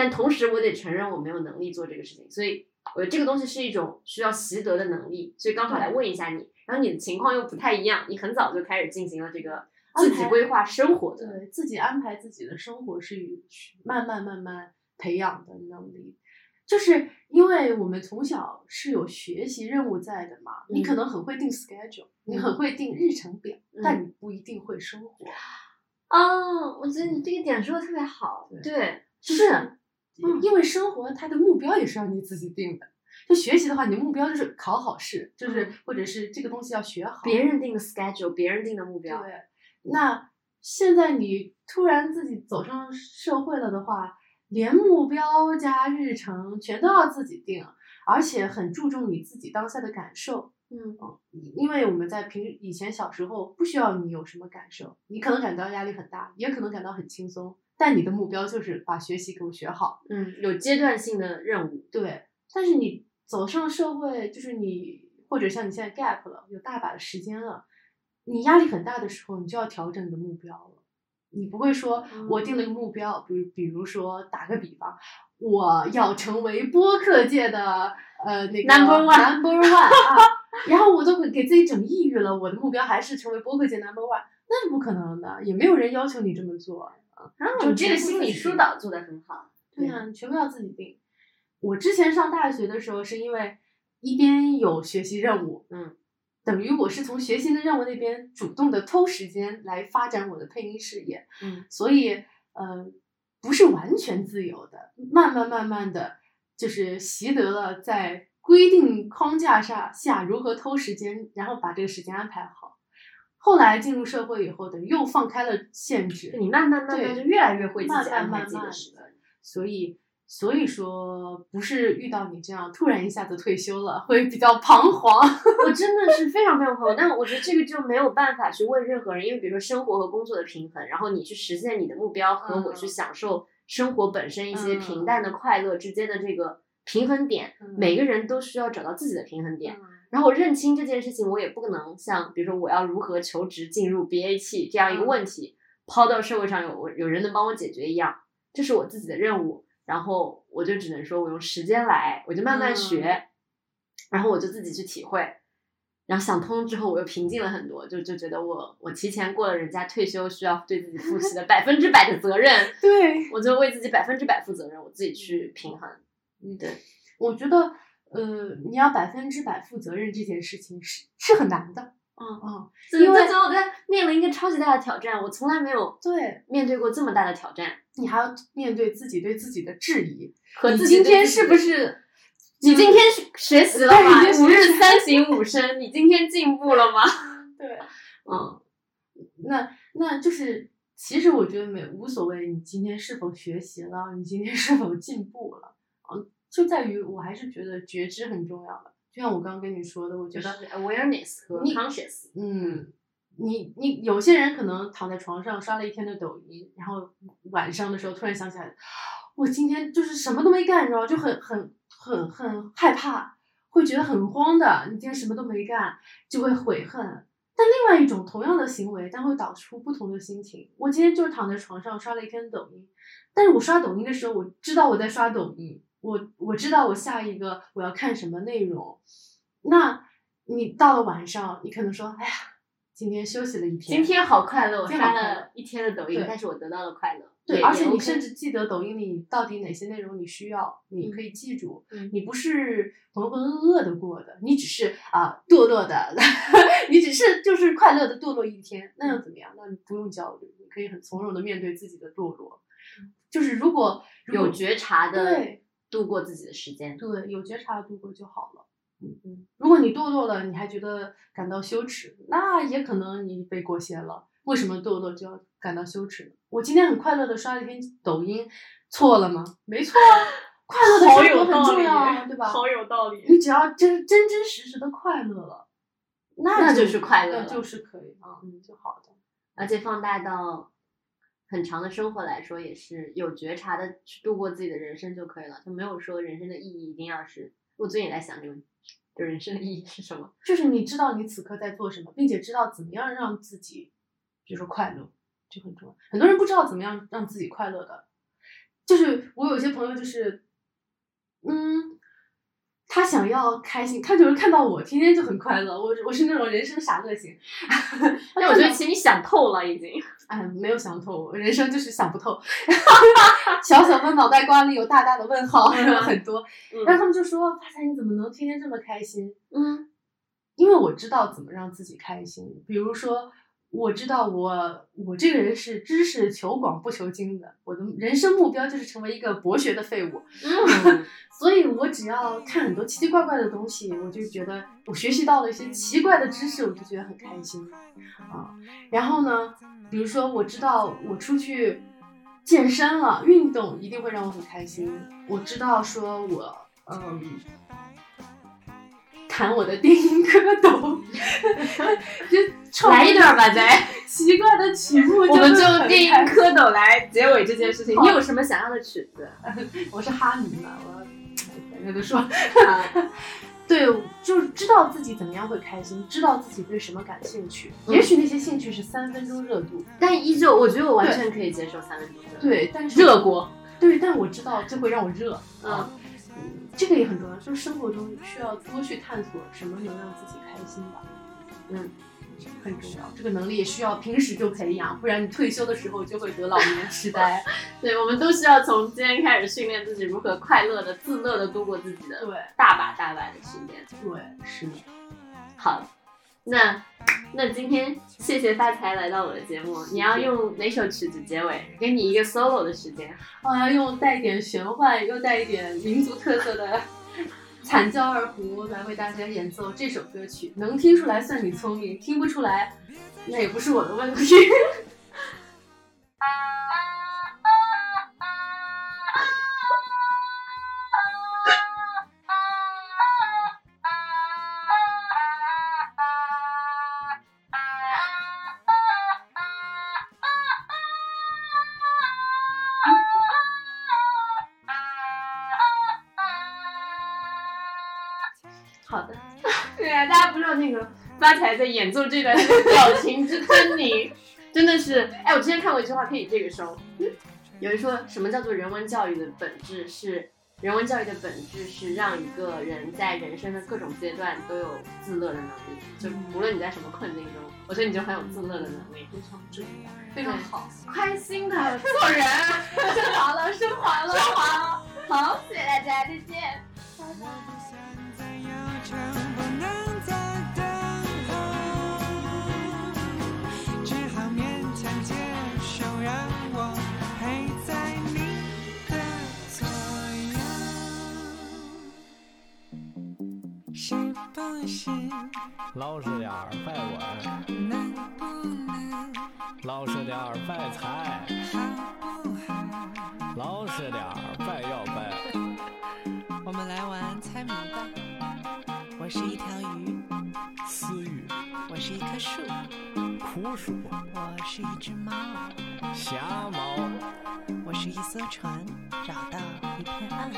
但同时我得承认我没有能力做这个事情，所以我这个东西是一种需要习得的能力。所以刚好来问一下你，然后你的情况又不太一样，你很早就开始进行了这个自己规划生活的。对自己安排自己的生活是是慢慢慢慢培养的能力，就是因为我们从小是有学习任务在的嘛，你可嗯能很会定 schedule，、你嗯很会定日程表，嗯但你不一定会生活。哦，我觉得你这个点说的特别好。对对，是嗯因为生活它的目标也是要你自己定的。就学习的话，你的目标就是考好试，就是、嗯或者是这个东西要学好。别人定的 schedule，别人定的目标。对，那现在你突然自己走上社会了的话，连目标加日程全都要自己定，而且很注重你自己当下的感受。嗯因为我们在平以前小时候不需要你有什么感受，你可能感到压力很大，也可能感到很轻松，但你的目标就是把学习给我学好。嗯，有阶段性的任务。对，但是你走上社会，就是你或者像你现在 gap 了，有大把的时间了，你压力很大的时候，你就要调整你的目标了。你不会说我定了一个目标，比如比如说打个比方，我要成为播客界的呃那个 Number one number one 啊，然后我都给自己整抑郁了，我的目标还是成为播客界 number one，那是不可能的，也没有人要求你这么做。然后就你这个心理疏导做得很好。对呀、你全部要自己定。我之前上大学的时候，是因为一边有学习任务，嗯，等于我是从学习的任务那边主动的偷时间来发展我的配音事业，嗯，所以呃，不是完全自由的，慢慢慢慢的就是习得了在规定框架下下如何偷时间，然后把这个时间安排好。后来进入社会以后，等于又放开了限制，你慢慢慢慢对就越来越会自慢己安排自己的时间。所以所以说不是遇到你这样突然一下子退休了，会比较彷徨。我真的是非常非常彷徨，但我觉得这个就没有办法去问任何人，因为比如说生活和工作的平衡，然后你去实现你的目标和我去嗯享受生活本身一些嗯平淡的快乐之间的这个平衡点，嗯每个人都需要找到自己的平衡点。嗯然后我认清这件事情，我也不能像比如说我要如何求职进入 BAT 这样一个嗯问题，抛到社会上有有人能帮我解决一样，这是我自己的任务。然后我就只能说我用时间来，我就慢慢学，嗯然后我就自己去体会。然后想通之后，我又平静了很多，就就觉得我我提前过了人家退休需要对自己负起的百分之百的责任，对，我就为自己百分之百负责任，我自己去平衡。嗯，对，我觉得呃，你要百分之百负责任这件事情是是很难的。嗯嗯，因为我在面临一个超级大的挑战，我从来没有对面对过这么大的挑战。你还要面对自己对自己的质疑，和自己今天是不是？你今天学学习了吗？五日三省吾身，你今天进步了吗？对，嗯，那那就是，其实我觉得没无所谓，你今天是否学习了，你今天是否进步了，嗯，就在于我还是觉得觉知很重要的。就像我刚刚跟你说的，我觉得，awareness 和你 conscious。嗯，你你有些人可能躺在床上刷了一天的抖音，然后晚上的时候突然想起来，我今天就是什么都没干，你知道吗，就很很很很害怕，会觉得很慌的。你今天什么都没干，就会悔恨。但另外一种同样的行为，但会导出不同的心情。我今天就是躺在床上刷了一天抖音，但是我刷抖音的时候，我知道我在刷抖音，我我知道我下一个我要看什么内容。那你到了晚上，你可能说，哎呀，今天休息了一天，今天好快乐，我刷了一天的抖音，但是我得到了快乐。对，而且你甚至记得抖音里到底哪些内容你需要，你嗯可以记住。嗯你不是浑浑噩噩的过的，你只是啊、堕落的，你只是就是快乐的堕落一天，那又怎么样？那你不用焦虑，你可以很从容的面对自己的堕落。就是如果如果有觉察的对度过自己的时间。对有觉察度过就好了。嗯嗯，如果你堕落了，你还觉得感到羞耻，那也可能你被裹挟了。为什么堕落就要感到羞耻呢？我今天很快乐的刷了一篇抖音，错了吗？没错啊，快乐的好生活很重要啊，对吧？好有道理你只要真真真实实的快乐了，那那就就是快乐就是可以啊，嗯，就好的。而且放大到很长的生活来说，也是有觉察的去度过自己的人生就可以了，就没有说人生的意义一定要是。我最近也在想这个问题，就人生的意义是什么？就是你知道你此刻在做什么，并且知道怎么样让自己，比如说快乐，就很重要。很多人不知道怎么样让自己快乐的，就是我有些朋友就是，嗯，他想要开心，他就是看到我天天就很快乐，我我是那种人生傻乐型。但我觉得其实你想透了已经。哎，没有想透，人生就是想不透。小小的脑袋瓜里有大大的问号，很多。然后他们就说：“发财，你怎么能天天这么开心？”嗯，因为我知道怎么让自己开心。比如说，我知道我我这个人是知识求广不求精的，我的人生目标就是成为一个博学的废物。嗯，所以我只要看很多奇奇怪怪的东西，我就觉得我学习到了一些奇怪的知识，我就觉得很开心啊。然后呢？比如说，我知道我出去健身了，运动一定会让我很开心。我知道，说我嗯，弹我的电音蝌蚪，就来一段吧，再 奇怪的曲目，我们就用电音蝌蚪来结尾这件事情。你有什么想要的曲子？我是哈迷嘛，我反正都说。对，就是知道自己怎么样会开心，知道自己对什么感兴趣。也许那些兴趣是三分钟热度，但依旧，我觉得我完全可以接受三分钟热度。对，但是热锅。对，但我知道这会让我热。嗯，这个也很重要，就是生活中需要多去探索什么能让自己开心吧。嗯。很重要，这个能力也需要平时就培养，不然你退休的时候就会得老年痴呆。对，我们都需要从今天开始训练自己如何快乐的、自乐的度过自己的对大把大把的训练。对，是的。好，那那今天谢谢发财来到我的节目，你要用哪首曲子结尾？给你一个 solo 的时间。我要用带一点玄幻又带一点民族特色的。惨叫二胡来为大家演奏这首歌曲，能听出来算你聪明，听不出来，那也不是我的问题。发财在演奏这段表情之狰狞，真的是，哎，我之前看过一句话，可以这个收。有人说什么叫做人文教育的本质是，人文教育的本质是让一个人在人生的各种阶段都有自乐的能力，就无论你在什么困境中，我觉得你就很有自乐的能力，非常重要，非常好，开心的做人，升华了，升华了，升华了，好，谢谢大家，再见。老实点儿，别问。能不能老实点儿，别猜。好不好？老实点儿，别要背。我们来玩猜谜吧。我是一条鱼。死鱼。我是一棵树。枯树。我是一只猫。瞎猫。我是一艘船，找到一片岸。